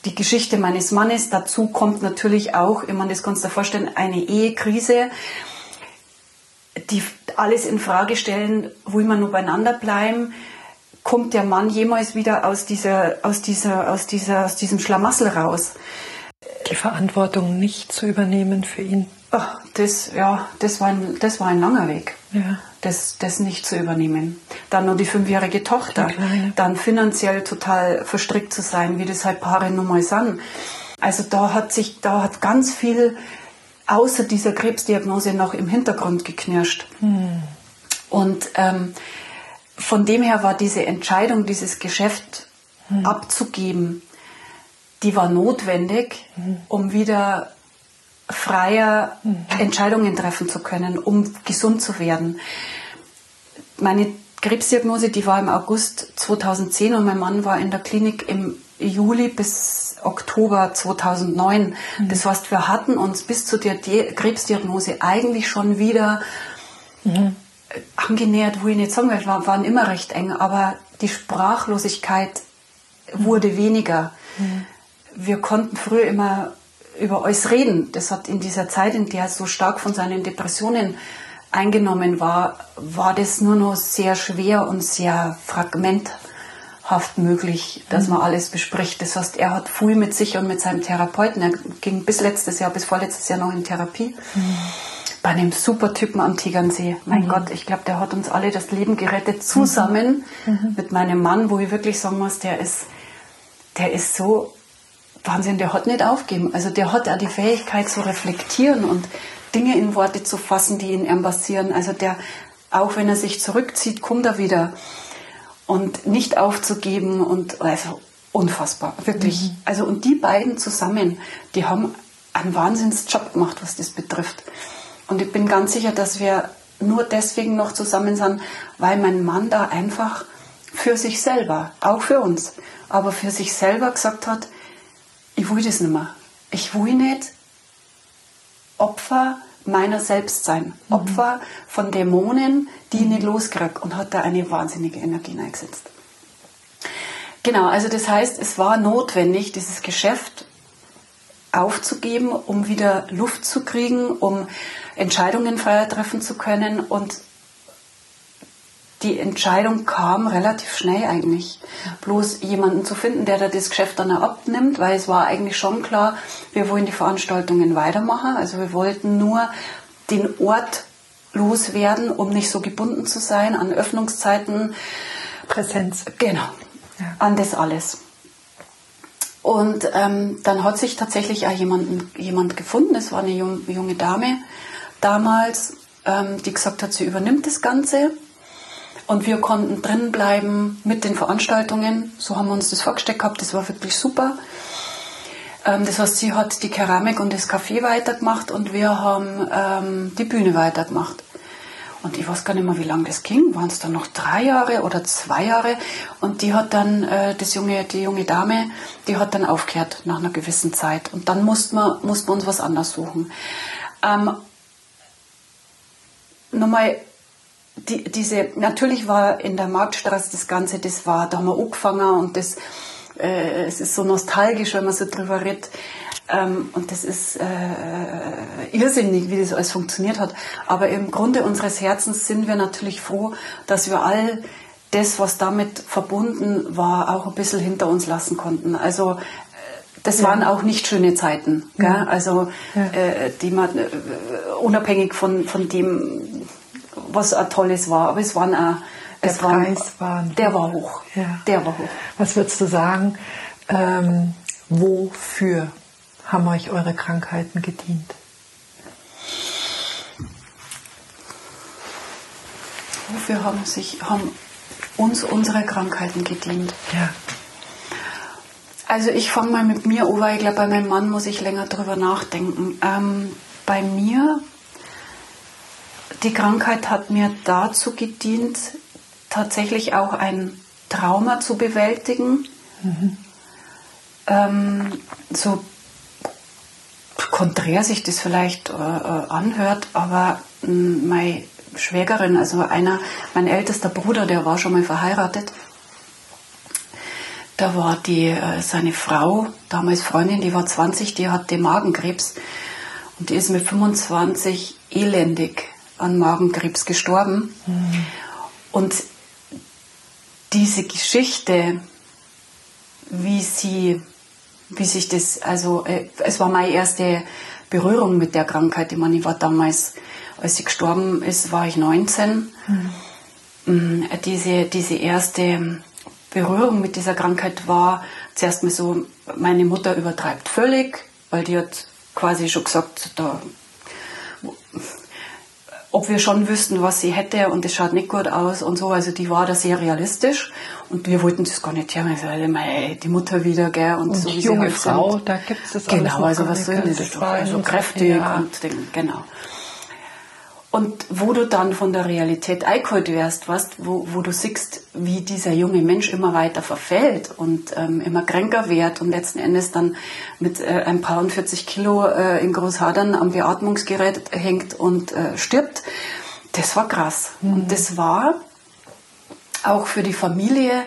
die Geschichte meines Mannes, dazu kommt natürlich auch, ich meine, das kannst du dir vorstellen, eine Ehekrise, die alles in Frage stellen, will man nur beieinander bleiben, kommt der Mann jemals wieder aus dieser, aus dieser, aus dieser, aus diesem Schlamassel raus? Die Verantwortung nicht zu übernehmen für ihn. Ach, das, ja, das war ein, das war ein langer Weg, ja. das, das nicht zu übernehmen. Dann nur die fünfjährige Tochter, dann finanziell total verstrickt zu sein, wie das halt Paare nun mal sind. Also da hat sich, da hat ganz viel außer dieser Krebsdiagnose noch im Hintergrund geknirscht. Hm. Und ähm, von dem her war diese Entscheidung, dieses Geschäft hm. abzugeben, die war notwendig, hm. um wieder freier Entscheidungen treffen zu können, um gesund zu werden. Meine Krebsdiagnose, die war im August 2010 und mein Mann war in der Klinik im Juli bis Oktober 2009. Mhm. Das heißt, wir hatten uns bis zu der Krebsdiagnose eigentlich schon wieder mhm. angenähert, wo ich nicht sagen will, wir waren immer recht eng, aber die Sprachlosigkeit wurde weniger. Mhm. Wir konnten früher immer über alles reden. Das hat in dieser Zeit, in der er so stark von seinen Depressionen eingenommen war, war das nur noch sehr schwer und sehr fragmenthaft möglich, dass man alles bespricht. Das heißt, er hat viel mit sich und mit seinem Therapeuten. Er ging bis letztes Jahr, bis vorletztes Jahr noch in Therapie. Mhm. Bei einem super Typen am Tegernsee. Mein mhm. Gott, ich glaube, der hat uns alle das Leben gerettet, zusammen mhm. mhm. mit meinem Mann, wo ich wirklich sagen muss, der ist, der ist so Wahnsinn, der hat nicht aufgeben. Also der hat auch die Fähigkeit zu reflektieren und Dinge in Worte zu fassen, die in ihm passieren. Also der, auch wenn er sich zurückzieht, kommt er wieder. Und nicht aufzugeben und also unfassbar, wirklich. Mhm. Also und die beiden zusammen, die haben einen Wahnsinnsjob gemacht, was das betrifft. Und ich bin ganz sicher, dass wir nur deswegen noch zusammen sind, weil mein Mann da einfach für sich selber, auch für uns, aber für sich selber gesagt hat, ich will das nicht mehr. Ich will nicht Opfer meiner selbst sein. Mhm. Opfer von Dämonen, die ich nicht loskriege und hat da eine wahnsinnige Energie eingesetzt. Genau, also das heißt, es war notwendig, dieses Geschäft aufzugeben, um wieder Luft zu kriegen, um Entscheidungen freier treffen zu können und die Entscheidung kam relativ schnell eigentlich. Bloß jemanden zu finden, der da das Geschäft dann abnimmt, weil es war eigentlich schon klar, wir wollen die Veranstaltungen weitermachen. Also wir wollten nur den Ort loswerden, um nicht so gebunden zu sein an Öffnungszeiten. Präsenz. Genau. Ja. An das alles. Und ähm, dann hat sich tatsächlich auch jemanden, jemand gefunden, es war eine junge Dame damals, ähm, die gesagt hat, sie übernimmt das Ganze und wir konnten drin bleiben mit den Veranstaltungen. So haben wir uns das vorgestellt gehabt. Das war wirklich super. Ähm, das heißt, sie hat die Keramik und das Café weitergemacht und wir haben ähm, die Bühne weitergemacht. Und ich weiß gar nicht mehr, wie lange das ging. Waren es dann noch drei Jahre oder zwei Jahre? Und die hat dann, äh, das junge, die junge Dame, die hat dann aufgehört nach einer gewissen Zeit. Und dann mussten wir, mussten wir uns was anderes suchen. Ähm, nochmal die, diese, natürlich war in der Marktstraße das Ganze, das war, da haben wir angefangen und das, äh, es ist so nostalgisch, wenn man so drüber redet. Ähm, und das ist äh, irrsinnig, wie das alles funktioniert hat. Aber im Grunde unseres Herzens sind wir natürlich froh, dass wir all das, was damit verbunden war, auch ein bisschen hinter uns lassen konnten. Also äh, das ja. waren auch nicht schöne Zeiten. Ja. Also ja. äh, die man äh, unabhängig von, von dem, was ein tolles war. Aber es waren auch, der es Preis war, der war hoch. Ja. Der war hoch. Was würdest du sagen? Ähm, wofür haben euch eure Krankheiten gedient? Wofür haben sich haben uns unsere Krankheiten gedient? Ja. Also ich fange mal mit mir an, weil ich glaube, bei meinem Mann muss ich länger drüber nachdenken. Ähm, bei mir die Krankheit hat mir dazu gedient, tatsächlich auch ein Trauma zu bewältigen. Mhm. Ähm, so konträr sich das vielleicht äh, äh anhört, aber äh, meine Schwägerin, also einer, mein ältester Bruder, der war schon mal verheiratet. Da war die, äh, seine Frau, damals Freundin, die war 20, die hatte Magenkrebs und die ist mit 25 elendig an Magenkrebs gestorben. Mhm. Und diese Geschichte, wie sie, wie sich das, also äh, es war meine erste Berührung mit der Krankheit. Ich meine, ich war damals, als sie gestorben ist, war ich 19. Mhm. Diese, diese erste Berührung mit dieser Krankheit war zuerst mal so, meine Mutter übertreibt völlig, weil die hat quasi schon gesagt, da ob wir schon wüssten, was sie hätte und es schaut nicht gut aus und so. Also die war da sehr realistisch und wir wollten das gar nicht hören. Also immer, ey, die Mutter wieder, gell, und, und so wie junge sie halt Frau, sind. da gibt es das Genau, also was soll das? also kräftig ja. und genau. Und wo du dann von der Realität eingeholt wirst, weißt, wo, wo du siehst, wie dieser junge Mensch immer weiter verfällt und ähm, immer kränker wird und letzten Endes dann mit äh, ein paar und 40 Kilo äh, in Großhadern am Beatmungsgerät hängt und äh, stirbt, das war krass. Mhm. Und das war auch für die Familie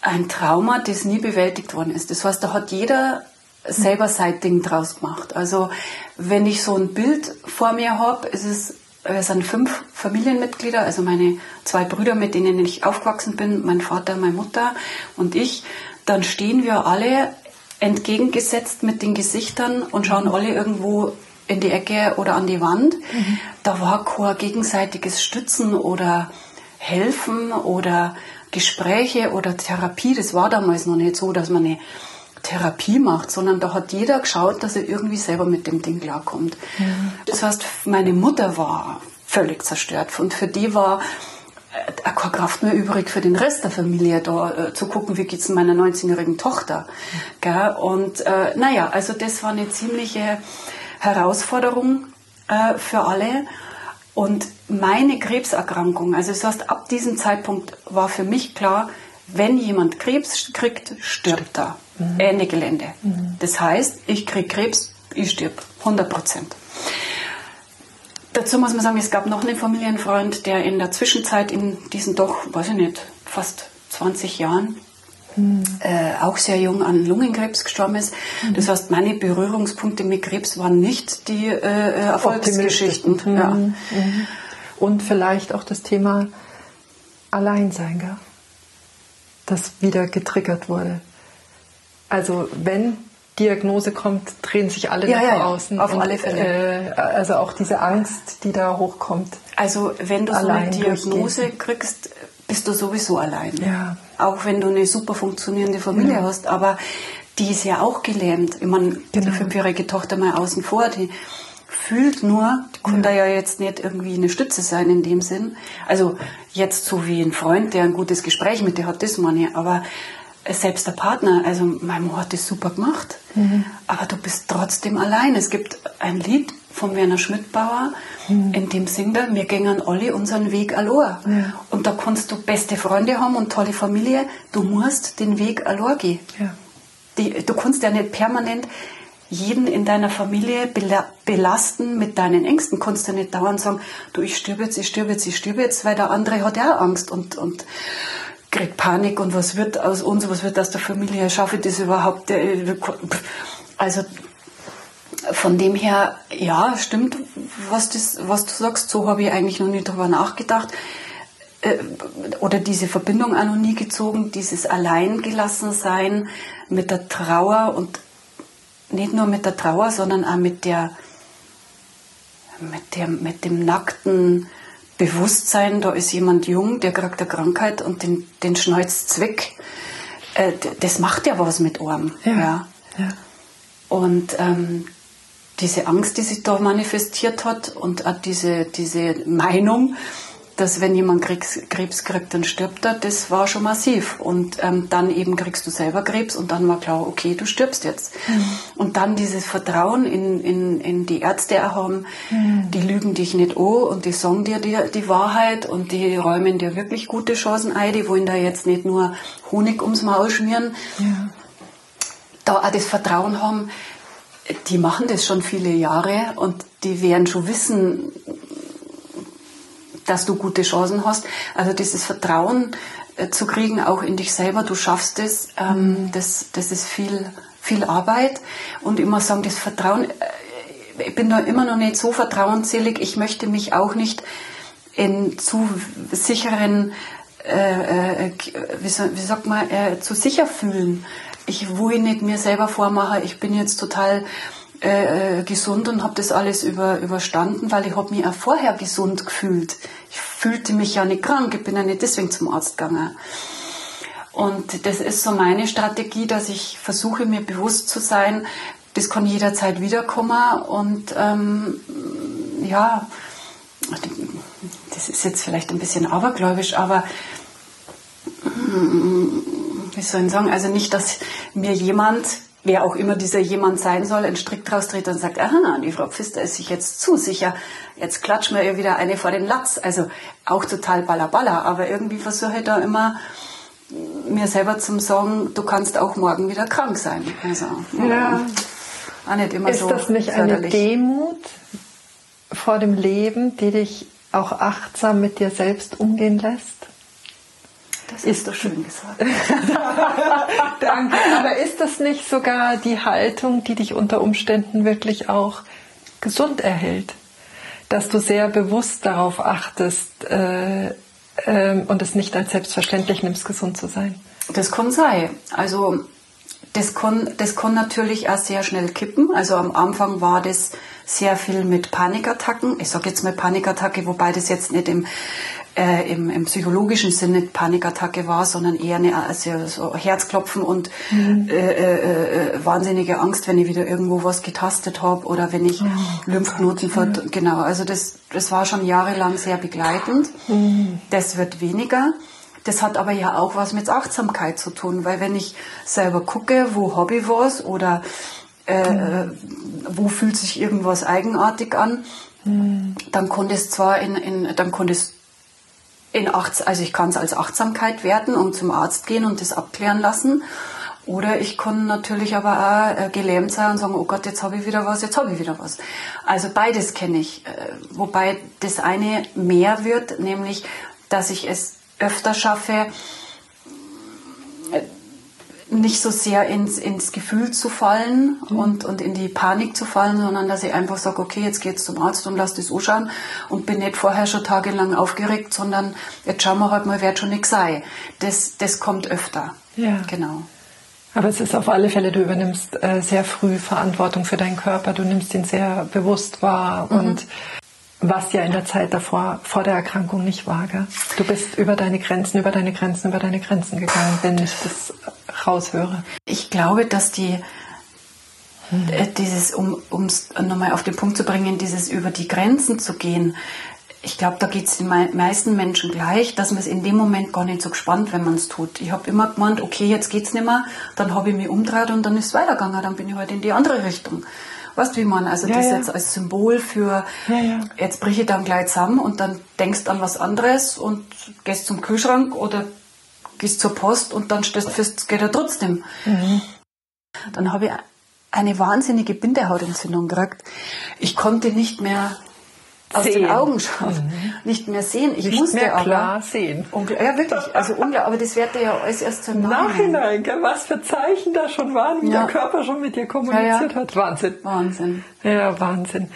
ein Trauma, das nie bewältigt worden ist. Das heißt, da hat jeder selber sein Ding draus gemacht. Also wenn ich so ein Bild vor mir habe, ist es wir sind fünf Familienmitglieder, also meine zwei Brüder, mit denen ich aufgewachsen bin, mein Vater, meine Mutter und ich, dann stehen wir alle entgegengesetzt mit den Gesichtern und schauen alle irgendwo in die Ecke oder an die Wand. Mhm. Da war kein gegenseitiges Stützen oder Helfen oder Gespräche oder Therapie. Das war damals noch nicht so, dass man eine Therapie macht, sondern da hat jeder geschaut, dass er irgendwie selber mit dem Ding klarkommt. Mhm. Das heißt, meine Mutter war völlig zerstört und für die war äh, keine Kraft mehr übrig für den Rest der Familie da äh, zu gucken, wie geht es meiner 19-jährigen Tochter. Mhm. Und äh, naja, also das war eine ziemliche Herausforderung äh, für alle. Und meine Krebserkrankung, also das heißt, ab diesem Zeitpunkt war für mich klar, wenn jemand Krebs kriegt, stirbt er. Mhm. Ende Gelände. Mhm. Das heißt, ich kriege Krebs, ich stirb. 100 Prozent. Dazu muss man sagen, es gab noch einen Familienfreund, der in der Zwischenzeit in diesen doch, weiß ich nicht, fast 20 Jahren mhm. äh, auch sehr jung an Lungenkrebs gestorben ist. Mhm. Das heißt, meine Berührungspunkte mit Krebs waren nicht die äh, äh Erfolgsgeschichten. Ja. Mhm. Und vielleicht auch das Thema Alleinsein, gell? das wieder getriggert wurde. Also wenn Diagnose kommt, drehen sich alle ja, nach ja, außen. Auf und, alle Fälle. Äh, also auch diese Angst, die da hochkommt. Also wenn du so eine Diagnose kriegst, bist du sowieso allein. Ja. Auch wenn du eine super funktionierende Familie ja. hast, aber die ist ja auch gelähmt. Ich meine, genau. die fünfjährige Tochter mal außen vor, die fühlt nur, die kann ja. da ja jetzt nicht irgendwie eine Stütze sein in dem Sinn. Also jetzt so wie ein Freund, der ein gutes Gespräch mit dir hat, das meine ich. Aber selbst der Partner, also mein Mann hat das super gemacht, mhm. aber du bist trotzdem allein. Es gibt ein Lied von Werner Schmidtbauer, mhm. in dem singt er, wir gehen alle unseren Weg allein. Ja. Und da kannst du beste Freunde haben und tolle Familie, du musst den Weg allein gehen. Ja. Die, du kannst ja nicht permanent jeden in deiner Familie belasten mit deinen Ängsten. Kannst du nicht dauernd sagen, du, ich stirb jetzt, ich stirb jetzt, ich stirb jetzt, weil der andere hat ja Angst und, und kriegt Panik und was wird aus uns, was wird aus der Familie, schaffe ich das überhaupt? Also von dem her, ja, stimmt, was, das, was du sagst, so habe ich eigentlich noch nie drüber nachgedacht. Äh, oder diese Verbindung auch noch nie gezogen, dieses Alleingelassensein mit der Trauer und nicht nur mit der Trauer, sondern auch mit der, mit der, mit dem nackten, Bewusstsein, da ist jemand jung, der kriegt eine Krankheit und den, den schneuzt weg. Äh, das macht ja was mit einem. Ja. ja. ja. Und ähm, diese Angst, die sich da manifestiert hat und auch diese, diese Meinung, dass wenn jemand Krebs, Krebs kriegt, dann stirbt er, das war schon massiv. Und ähm, dann eben kriegst du selber Krebs und dann war klar, okay, du stirbst jetzt. Mhm. Und dann dieses Vertrauen in, in, in die Ärzte haben, mhm. die lügen dich nicht an und die sagen dir die, die Wahrheit und die räumen dir wirklich gute Chancen ein, die wollen da jetzt nicht nur Honig ums Maul schmieren. Ja. Da auch das Vertrauen haben, die machen das schon viele Jahre und die werden schon wissen, dass du gute Chancen hast. Also dieses Vertrauen äh, zu kriegen, auch in dich selber, du schaffst es, ähm, das, das ist viel, viel Arbeit. Und immer sagen, das Vertrauen, äh, ich bin da immer noch nicht so vertrauensselig, ich möchte mich auch nicht in zu sicheren, äh, äh wie, wie, sagt man, äh, zu sicher fühlen. Ich will nicht mir selber vormachen, ich bin jetzt total äh, äh, gesund und habe das alles über, überstanden, weil ich habe mich auch vorher gesund gefühlt. Ich fühlte mich ja nicht krank, ich bin ja nicht deswegen zum Arzt gegangen. Und das ist so meine Strategie, dass ich versuche, mir bewusst zu sein, das kann jederzeit wiederkommen und ähm, ja, das ist jetzt vielleicht ein bisschen abergläubisch, aber wie soll ich sagen, also nicht, dass mir jemand wer auch immer dieser jemand sein soll, einen Strick draus dreht und sagt, aha, die Frau Pfister ist sich jetzt zu sicher, jetzt klatschen wir ihr wieder eine vor den Latz. Also auch total ballerballer, aber irgendwie versuche ich da immer mir selber zum sagen, du kannst auch morgen wieder krank sein. Also, ja. Auch nicht immer ist so das nicht förderlich. eine Demut vor dem Leben, die dich auch achtsam mit dir selbst umgehen lässt? Das ist doch schön gesagt. Danke. Aber ist das nicht sogar die Haltung, die dich unter Umständen wirklich auch gesund erhält? Dass du sehr bewusst darauf achtest äh, äh, und es nicht als selbstverständlich nimmst, gesund zu sein? Das kann sein. Also das kann, das kann natürlich auch sehr schnell kippen. Also am Anfang war das sehr viel mit Panikattacken. Ich sage jetzt mal Panikattacke, wobei das jetzt nicht im, äh, im, im, psychologischen Sinne Panikattacke war, sondern eher eine, also so Herzklopfen und mhm. äh, äh, äh, wahnsinnige Angst, wenn ich wieder irgendwo was getastet habe oder wenn ich oh, Lymphknoten ja. genau. Also das, das war schon jahrelang sehr begleitend. Mhm. Das wird weniger. Das hat aber ja auch was mit Achtsamkeit zu tun, weil wenn ich selber gucke, wo ich was oder äh, mhm. wo fühlt sich irgendwas eigenartig an, mhm. dann konnte es zwar in, in dann konnte es in Achts also ich kann es als Achtsamkeit werten und zum Arzt gehen und das abklären lassen. Oder ich kann natürlich aber auch äh, gelähmt sein und sagen, oh Gott, jetzt habe ich wieder was, jetzt habe ich wieder was. Also beides kenne ich. Äh, wobei das eine mehr wird, nämlich, dass ich es öfter schaffe, nicht so sehr ins, ins Gefühl zu fallen mhm. und, und in die Panik zu fallen, sondern dass ich einfach sage, okay, jetzt geht's zum Arzt und lass das anschauen und bin nicht vorher schon tagelang aufgeregt, sondern jetzt schauen wir halt mal, wer schon nichts sei. Das, das kommt öfter. Ja. Genau. Aber es ist auf alle Fälle, du übernimmst äh, sehr früh Verantwortung für deinen Körper, du nimmst ihn sehr bewusst wahr mhm. und was ja in der Zeit davor, vor der Erkrankung nicht war. Gell? Du bist über deine Grenzen, über deine Grenzen, über deine Grenzen gegangen, wenn ich das raushöre. Ich glaube, dass die, äh, dieses, um es nochmal auf den Punkt zu bringen, dieses über die Grenzen zu gehen, ich glaube, da geht es den meisten Menschen gleich, dass man es in dem Moment gar nicht so gespannt, wenn man es tut. Ich habe immer gemeint, okay, jetzt geht's nicht mehr, dann habe ich mich umgedreht und dann ist es weitergegangen, dann bin ich halt in die andere Richtung. Weißt du, wie man, also ja, das ja. jetzt als Symbol für, ja, jetzt brich ich dann gleich zusammen und dann denkst an was anderes und gehst zum Kühlschrank oder gehst zur Post und dann stellst du fest, es geht ja trotzdem. Mhm. Dann habe ich eine wahnsinnige Bindehautentzündung gekriegt. Ich konnte nicht mehr aus sehen. den Augen schauen, mhm. nicht mehr sehen. Ich nicht musste mehr aber, klar sehen. Ja, wirklich. Also unglaublich. Aber das wird ja alles erst zum Nachhinein. Nachhinein gell? was für Zeichen da schon waren, wie ja. der Körper schon mit dir kommuniziert ja, ja. hat. Wahnsinn. Wahnsinn. Ja, Wahnsinn.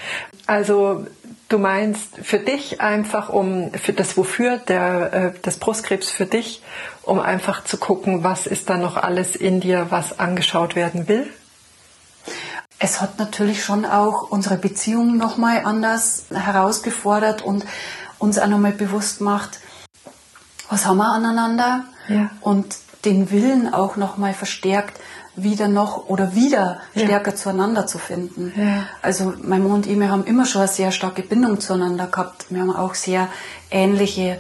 Also du meinst für dich einfach um für das Wofür der äh, des Brustkrebs für dich, um einfach zu gucken, was ist da noch alles in dir, was angeschaut werden will? Es hat natürlich schon auch unsere Beziehung nochmal anders herausgefordert und uns auch nochmal bewusst gemacht, was haben wir aneinander ja. und den Willen auch nochmal verstärkt, wieder noch oder wieder ja. stärker zueinander zu finden. Ja. Also mein Mann und ich, wir haben immer schon eine sehr starke Bindung zueinander gehabt. Wir haben auch sehr ähnliche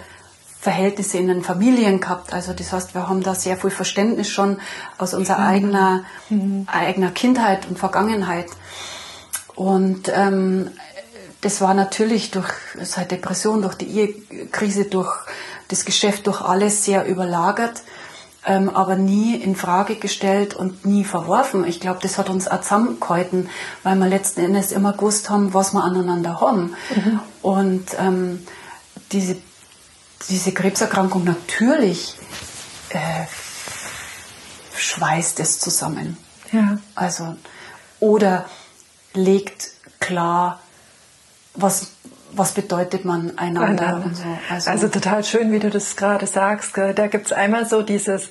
Verhältnisse in den Familien gehabt. Also das heißt, wir haben da sehr viel Verständnis schon aus unserer mhm. eigener, mhm. eigener Kindheit und Vergangenheit. Und ähm, das war natürlich durch seit Depression, durch die Ehekrise, durch das Geschäft, durch alles sehr überlagert, ähm, aber nie in Frage gestellt und nie verworfen. Ich glaube, das hat uns auch zusammengehalten, weil wir letzten Endes immer gewusst haben, was wir aneinander haben. Mhm. Und ähm, diese diese Krebserkrankung natürlich äh, schweißt es zusammen. Ja. Also, oder legt klar, was, was bedeutet man einander und so. Also, also, total schön, wie du das gerade sagst. Da gibt es einmal so dieses,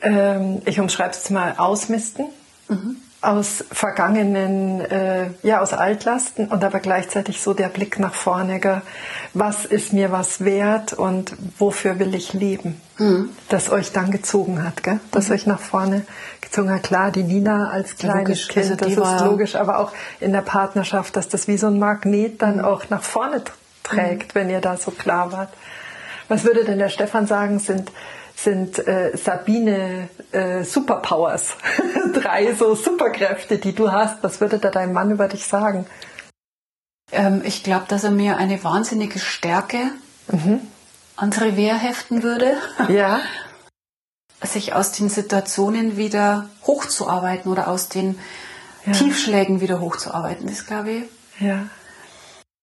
ähm, ich umschreibe es mal, Ausmisten. Mhm aus vergangenen, äh, ja, aus Altlasten und aber gleichzeitig so der Blick nach vorne, gell? was ist mir was wert und wofür will ich leben, mhm. das euch dann gezogen hat, gell? das mhm. euch nach vorne gezogen hat. Klar, die Nina als kleines logisch. Kind, also das ist logisch, aber auch in der Partnerschaft, dass das wie so ein Magnet dann mhm. auch nach vorne trägt, mhm. wenn ihr da so klar wart. Was würde denn der Stefan sagen, sind sind äh, Sabine äh, Superpowers. Drei so Superkräfte, die du hast. Was würde da dein Mann über dich sagen? Ähm, ich glaube, dass er mir eine wahnsinnige Stärke mhm. ans Revier heften würde. Ja. Sich aus den Situationen wieder hochzuarbeiten oder aus den ja. Tiefschlägen wieder hochzuarbeiten, das glaube ich. Ja.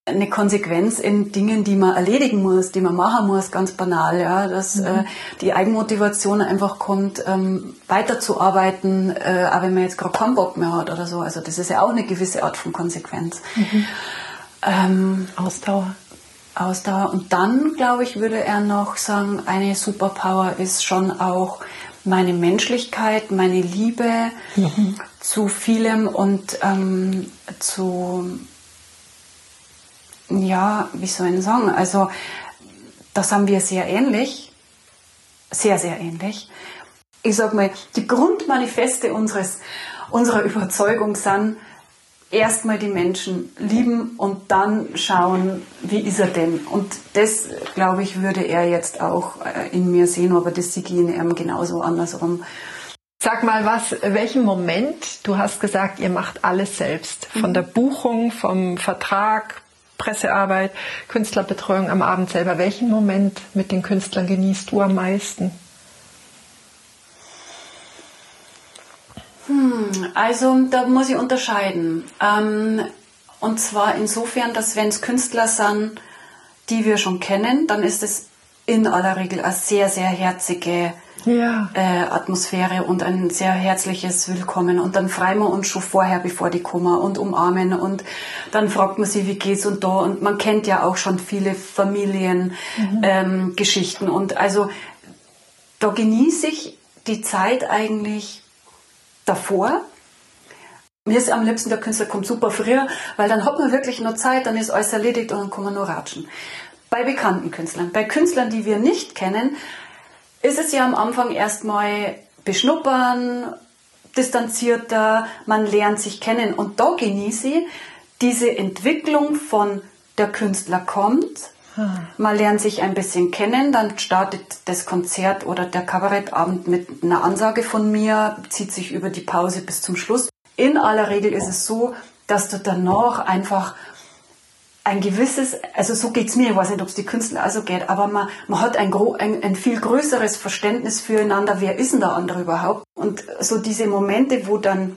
Eine Konsequenz in Dingen, die man erledigen muss, die man machen muss, ganz banal, ja, dass mhm. äh, die Eigenmotivation einfach kommt, ähm, weiterzuarbeiten, äh, auch wenn man jetzt gerade keinen Bock mehr hat oder so. Also das ist ja auch eine gewisse Art von Konsequenz. Mhm. Ähm, Ausdauer. Ausdauer. Und dann, glaube ich, würde er noch sagen, eine Superpower ist schon auch meine Menschlichkeit, meine Liebe mhm. zu vielem und ähm, zu ja, wie soll ich sagen, also das haben wir sehr ähnlich, sehr, sehr ähnlich. Ich sag mal, die Grundmanifeste unseres, unserer Überzeugung sind, erstmal die Menschen lieben und dann schauen, wie ist er denn. Und das, glaube ich, würde er jetzt auch äh, in mir sehen, aber das sieht in ihm genauso andersrum. Sag mal was, welchen Moment, du hast gesagt, ihr macht alles selbst, von der Buchung, vom Vertrag Pressearbeit, Künstlerbetreuung am Abend selber. Welchen Moment mit den Künstlern genießt du am meisten? Hm, also da muss ich unterscheiden. Ähm, und zwar insofern, dass wenn es Künstler sind, die wir schon kennen, dann ist es in aller Regel eine sehr, sehr herzige ja. äh, Atmosphäre und ein sehr herzliches Willkommen. Und dann freuen wir uns schon vorher, bevor die kommen und umarmen. Und dann fragt man sie, wie geht's und da. Und man kennt ja auch schon viele Familiengeschichten. Mhm. Ähm, und also da genieße ich die Zeit eigentlich davor. Mir ist am liebsten, der Künstler kommt super früher, weil dann hat man wirklich nur Zeit, dann ist alles erledigt und dann kann man nur ratschen. Bei bekannten Künstlern. Bei Künstlern, die wir nicht kennen, ist es ja am Anfang erstmal beschnuppern, distanzierter, man lernt sich kennen. Und da genieße ich diese Entwicklung von der Künstler kommt, hm. man lernt sich ein bisschen kennen, dann startet das Konzert oder der Kabarettabend mit einer Ansage von mir, zieht sich über die Pause bis zum Schluss. In aller Regel ist es so, dass du danach einfach ein gewisses, also so geht es mir, ich weiß nicht, ob es die Künstler also geht, aber man, man hat ein, ein, ein viel größeres Verständnis füreinander, wer ist denn der andere überhaupt? Und so diese Momente, wo dann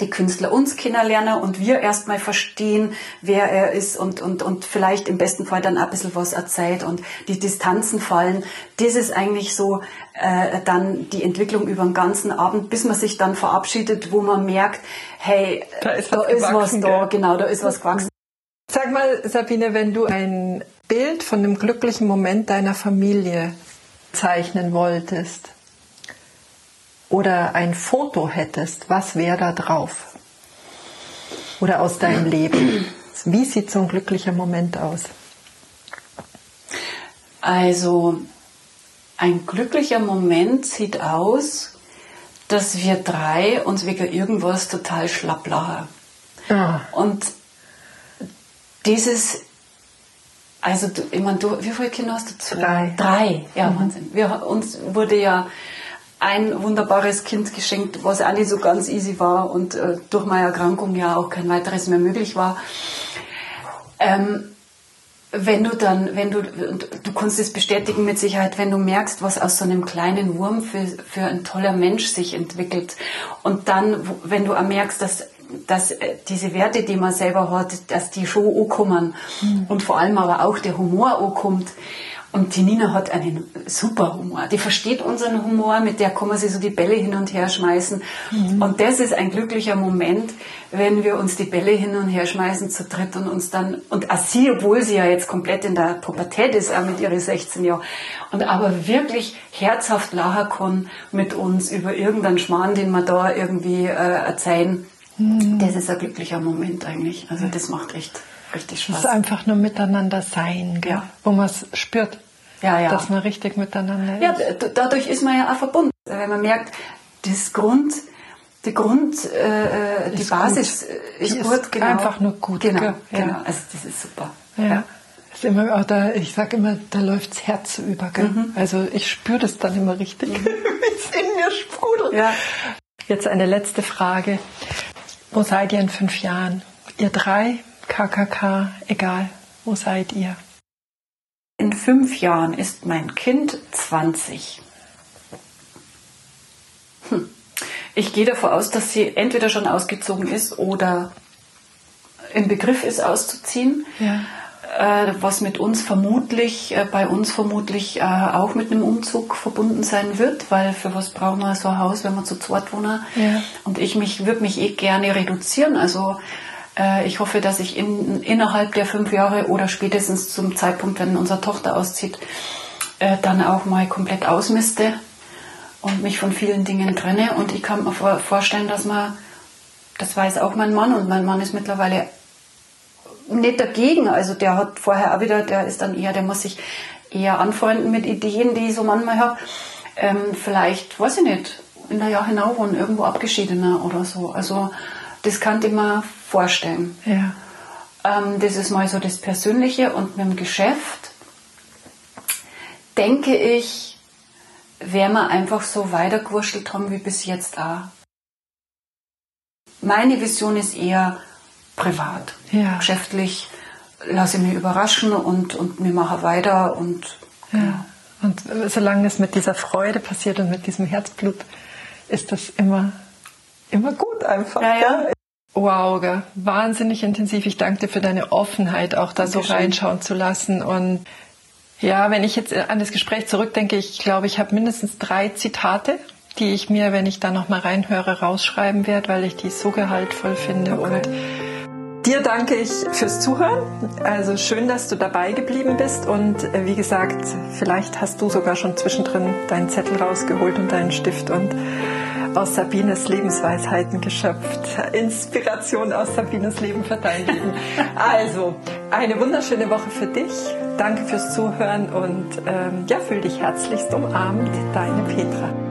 die Künstler uns kennenlernen und wir erstmal verstehen, wer er ist und, und, und vielleicht im besten Fall dann ein bisschen was erzählt und die Distanzen fallen. Das ist eigentlich so äh, dann die Entwicklung über den ganzen Abend, bis man sich dann verabschiedet, wo man merkt, hey, da ist was, da ist was da, genau, da ist was gewachsen. Sag mal, Sabine, wenn du ein Bild von dem glücklichen Moment deiner Familie zeichnen wolltest oder ein Foto hättest, was wäre da drauf? Oder aus deinem Leben? Wie sieht so ein glücklicher Moment aus? Also, ein glücklicher Moment sieht aus, dass wir drei uns wegen irgendwas total schlapp lachen. Ah. Und dieses, also du, ich meine, du, wie viele Kinder hast du? Drei. Drei, ja, mhm. Wahnsinn. Wir, uns wurde ja ein wunderbares Kind geschenkt, was auch nicht so ganz easy war und äh, durch meine Erkrankung ja auch kein weiteres mehr möglich war. Ähm, wenn du dann, wenn du, du kannst es bestätigen mit Sicherheit, wenn du merkst, was aus so einem kleinen Wurm für, für ein toller Mensch sich entwickelt und dann, wenn du auch merkst, dass dass äh, diese Werte, die man selber hat, dass die schon ankommen mhm. und vor allem aber auch der Humor ankommt. Und die Nina hat einen super Humor. Die versteht unseren Humor, mit der kann man sich so die Bälle hin und her schmeißen. Mhm. Und das ist ein glücklicher Moment, wenn wir uns die Bälle hin und her schmeißen zu dritt und uns dann, und auch sie, obwohl sie ja jetzt komplett in der Pubertät ist, auch mit ihren 16 Jahren, und aber wirklich herzhaft lachen kann mit uns über irgendeinen Schmarrn, den wir da irgendwie äh, erzählen Mhm. Das ist ein glücklicher Moment eigentlich. Also das macht echt richtig Spaß. Es ist einfach nur miteinander sein, gell? Ja. wo man es spürt, ja, ja. dass man richtig miteinander ist. Ja, dadurch ist man ja auch verbunden. Wenn man merkt, das Grund, die Grund, äh, äh die ist Basis gut. ist die gut, genau. Einfach nur gut. Genau, ja. genau. Also das ist super. Ja. Ist immer, da, ich sage immer, da läuft das Herz über. Gell? Mhm. Also ich spüre das dann immer richtig, mhm. wie es in mir sprudelt. Ja. Jetzt eine letzte Frage. Wo seid ihr in fünf Jahren? Ihr drei, KKK, egal, wo seid ihr? In fünf Jahren ist mein Kind 20. Hm. Ich gehe davon aus, dass sie entweder schon ausgezogen ist oder im Begriff ist auszuziehen. Ja. Äh, was mit uns vermutlich, äh, bei uns vermutlich äh, auch mit einem Umzug verbunden sein wird, weil für was brauchen wir so ein Haus, wenn wir zu zweit wohnen? Ja. Und ich mich, würde mich eh gerne reduzieren. Also ich hoffe, dass ich in, innerhalb der fünf Jahre oder spätestens zum Zeitpunkt, wenn unsere Tochter auszieht, dann auch mal komplett ausmiste und mich von vielen Dingen trenne. Und ich kann mir vorstellen, dass man, das weiß auch mein Mann und mein Mann ist mittlerweile nicht dagegen. Also der hat vorher auch wieder, der ist dann eher, der muss sich eher anfreunden mit Ideen, die ich so manchmal habe. Ähm, vielleicht, weiß ich nicht, in der Jahr hinaus wohnen, irgendwo abgeschiedener oder so. Also das kann ich mir vorstellen. Ja. Ähm, das ist mal so das Persönliche und mit dem Geschäft denke ich, werden wir einfach so weitergewurschtelt haben wie bis jetzt auch. Meine Vision ist eher, privat. Ja. Geschäftlich lasse ich mich überraschen und, und wir machen weiter und ja. ja. Und solange es mit dieser Freude passiert und mit diesem Herzblut, ist das immer, immer gut einfach. Ja, ja. Wow, gell? wahnsinnig intensiv. Ich danke dir für deine Offenheit, auch da Dankeschön. so reinschauen zu lassen. Und ja, wenn ich jetzt an das Gespräch zurückdenke, ich glaube, ich habe mindestens drei Zitate, die ich mir, wenn ich da nochmal reinhöre, rausschreiben werde, weil ich die so gehaltvoll finde. Okay. Und Dir danke ich fürs Zuhören. Also schön, dass du dabei geblieben bist. Und äh, wie gesagt, vielleicht hast du sogar schon zwischendrin deinen Zettel rausgeholt und deinen Stift und aus Sabines Lebensweisheiten geschöpft. Inspiration aus Sabines Leben für dein Leben. Also, eine wunderschöne Woche für dich. Danke fürs Zuhören und ähm, ja, fühl dich herzlichst umarmt. Deine Petra.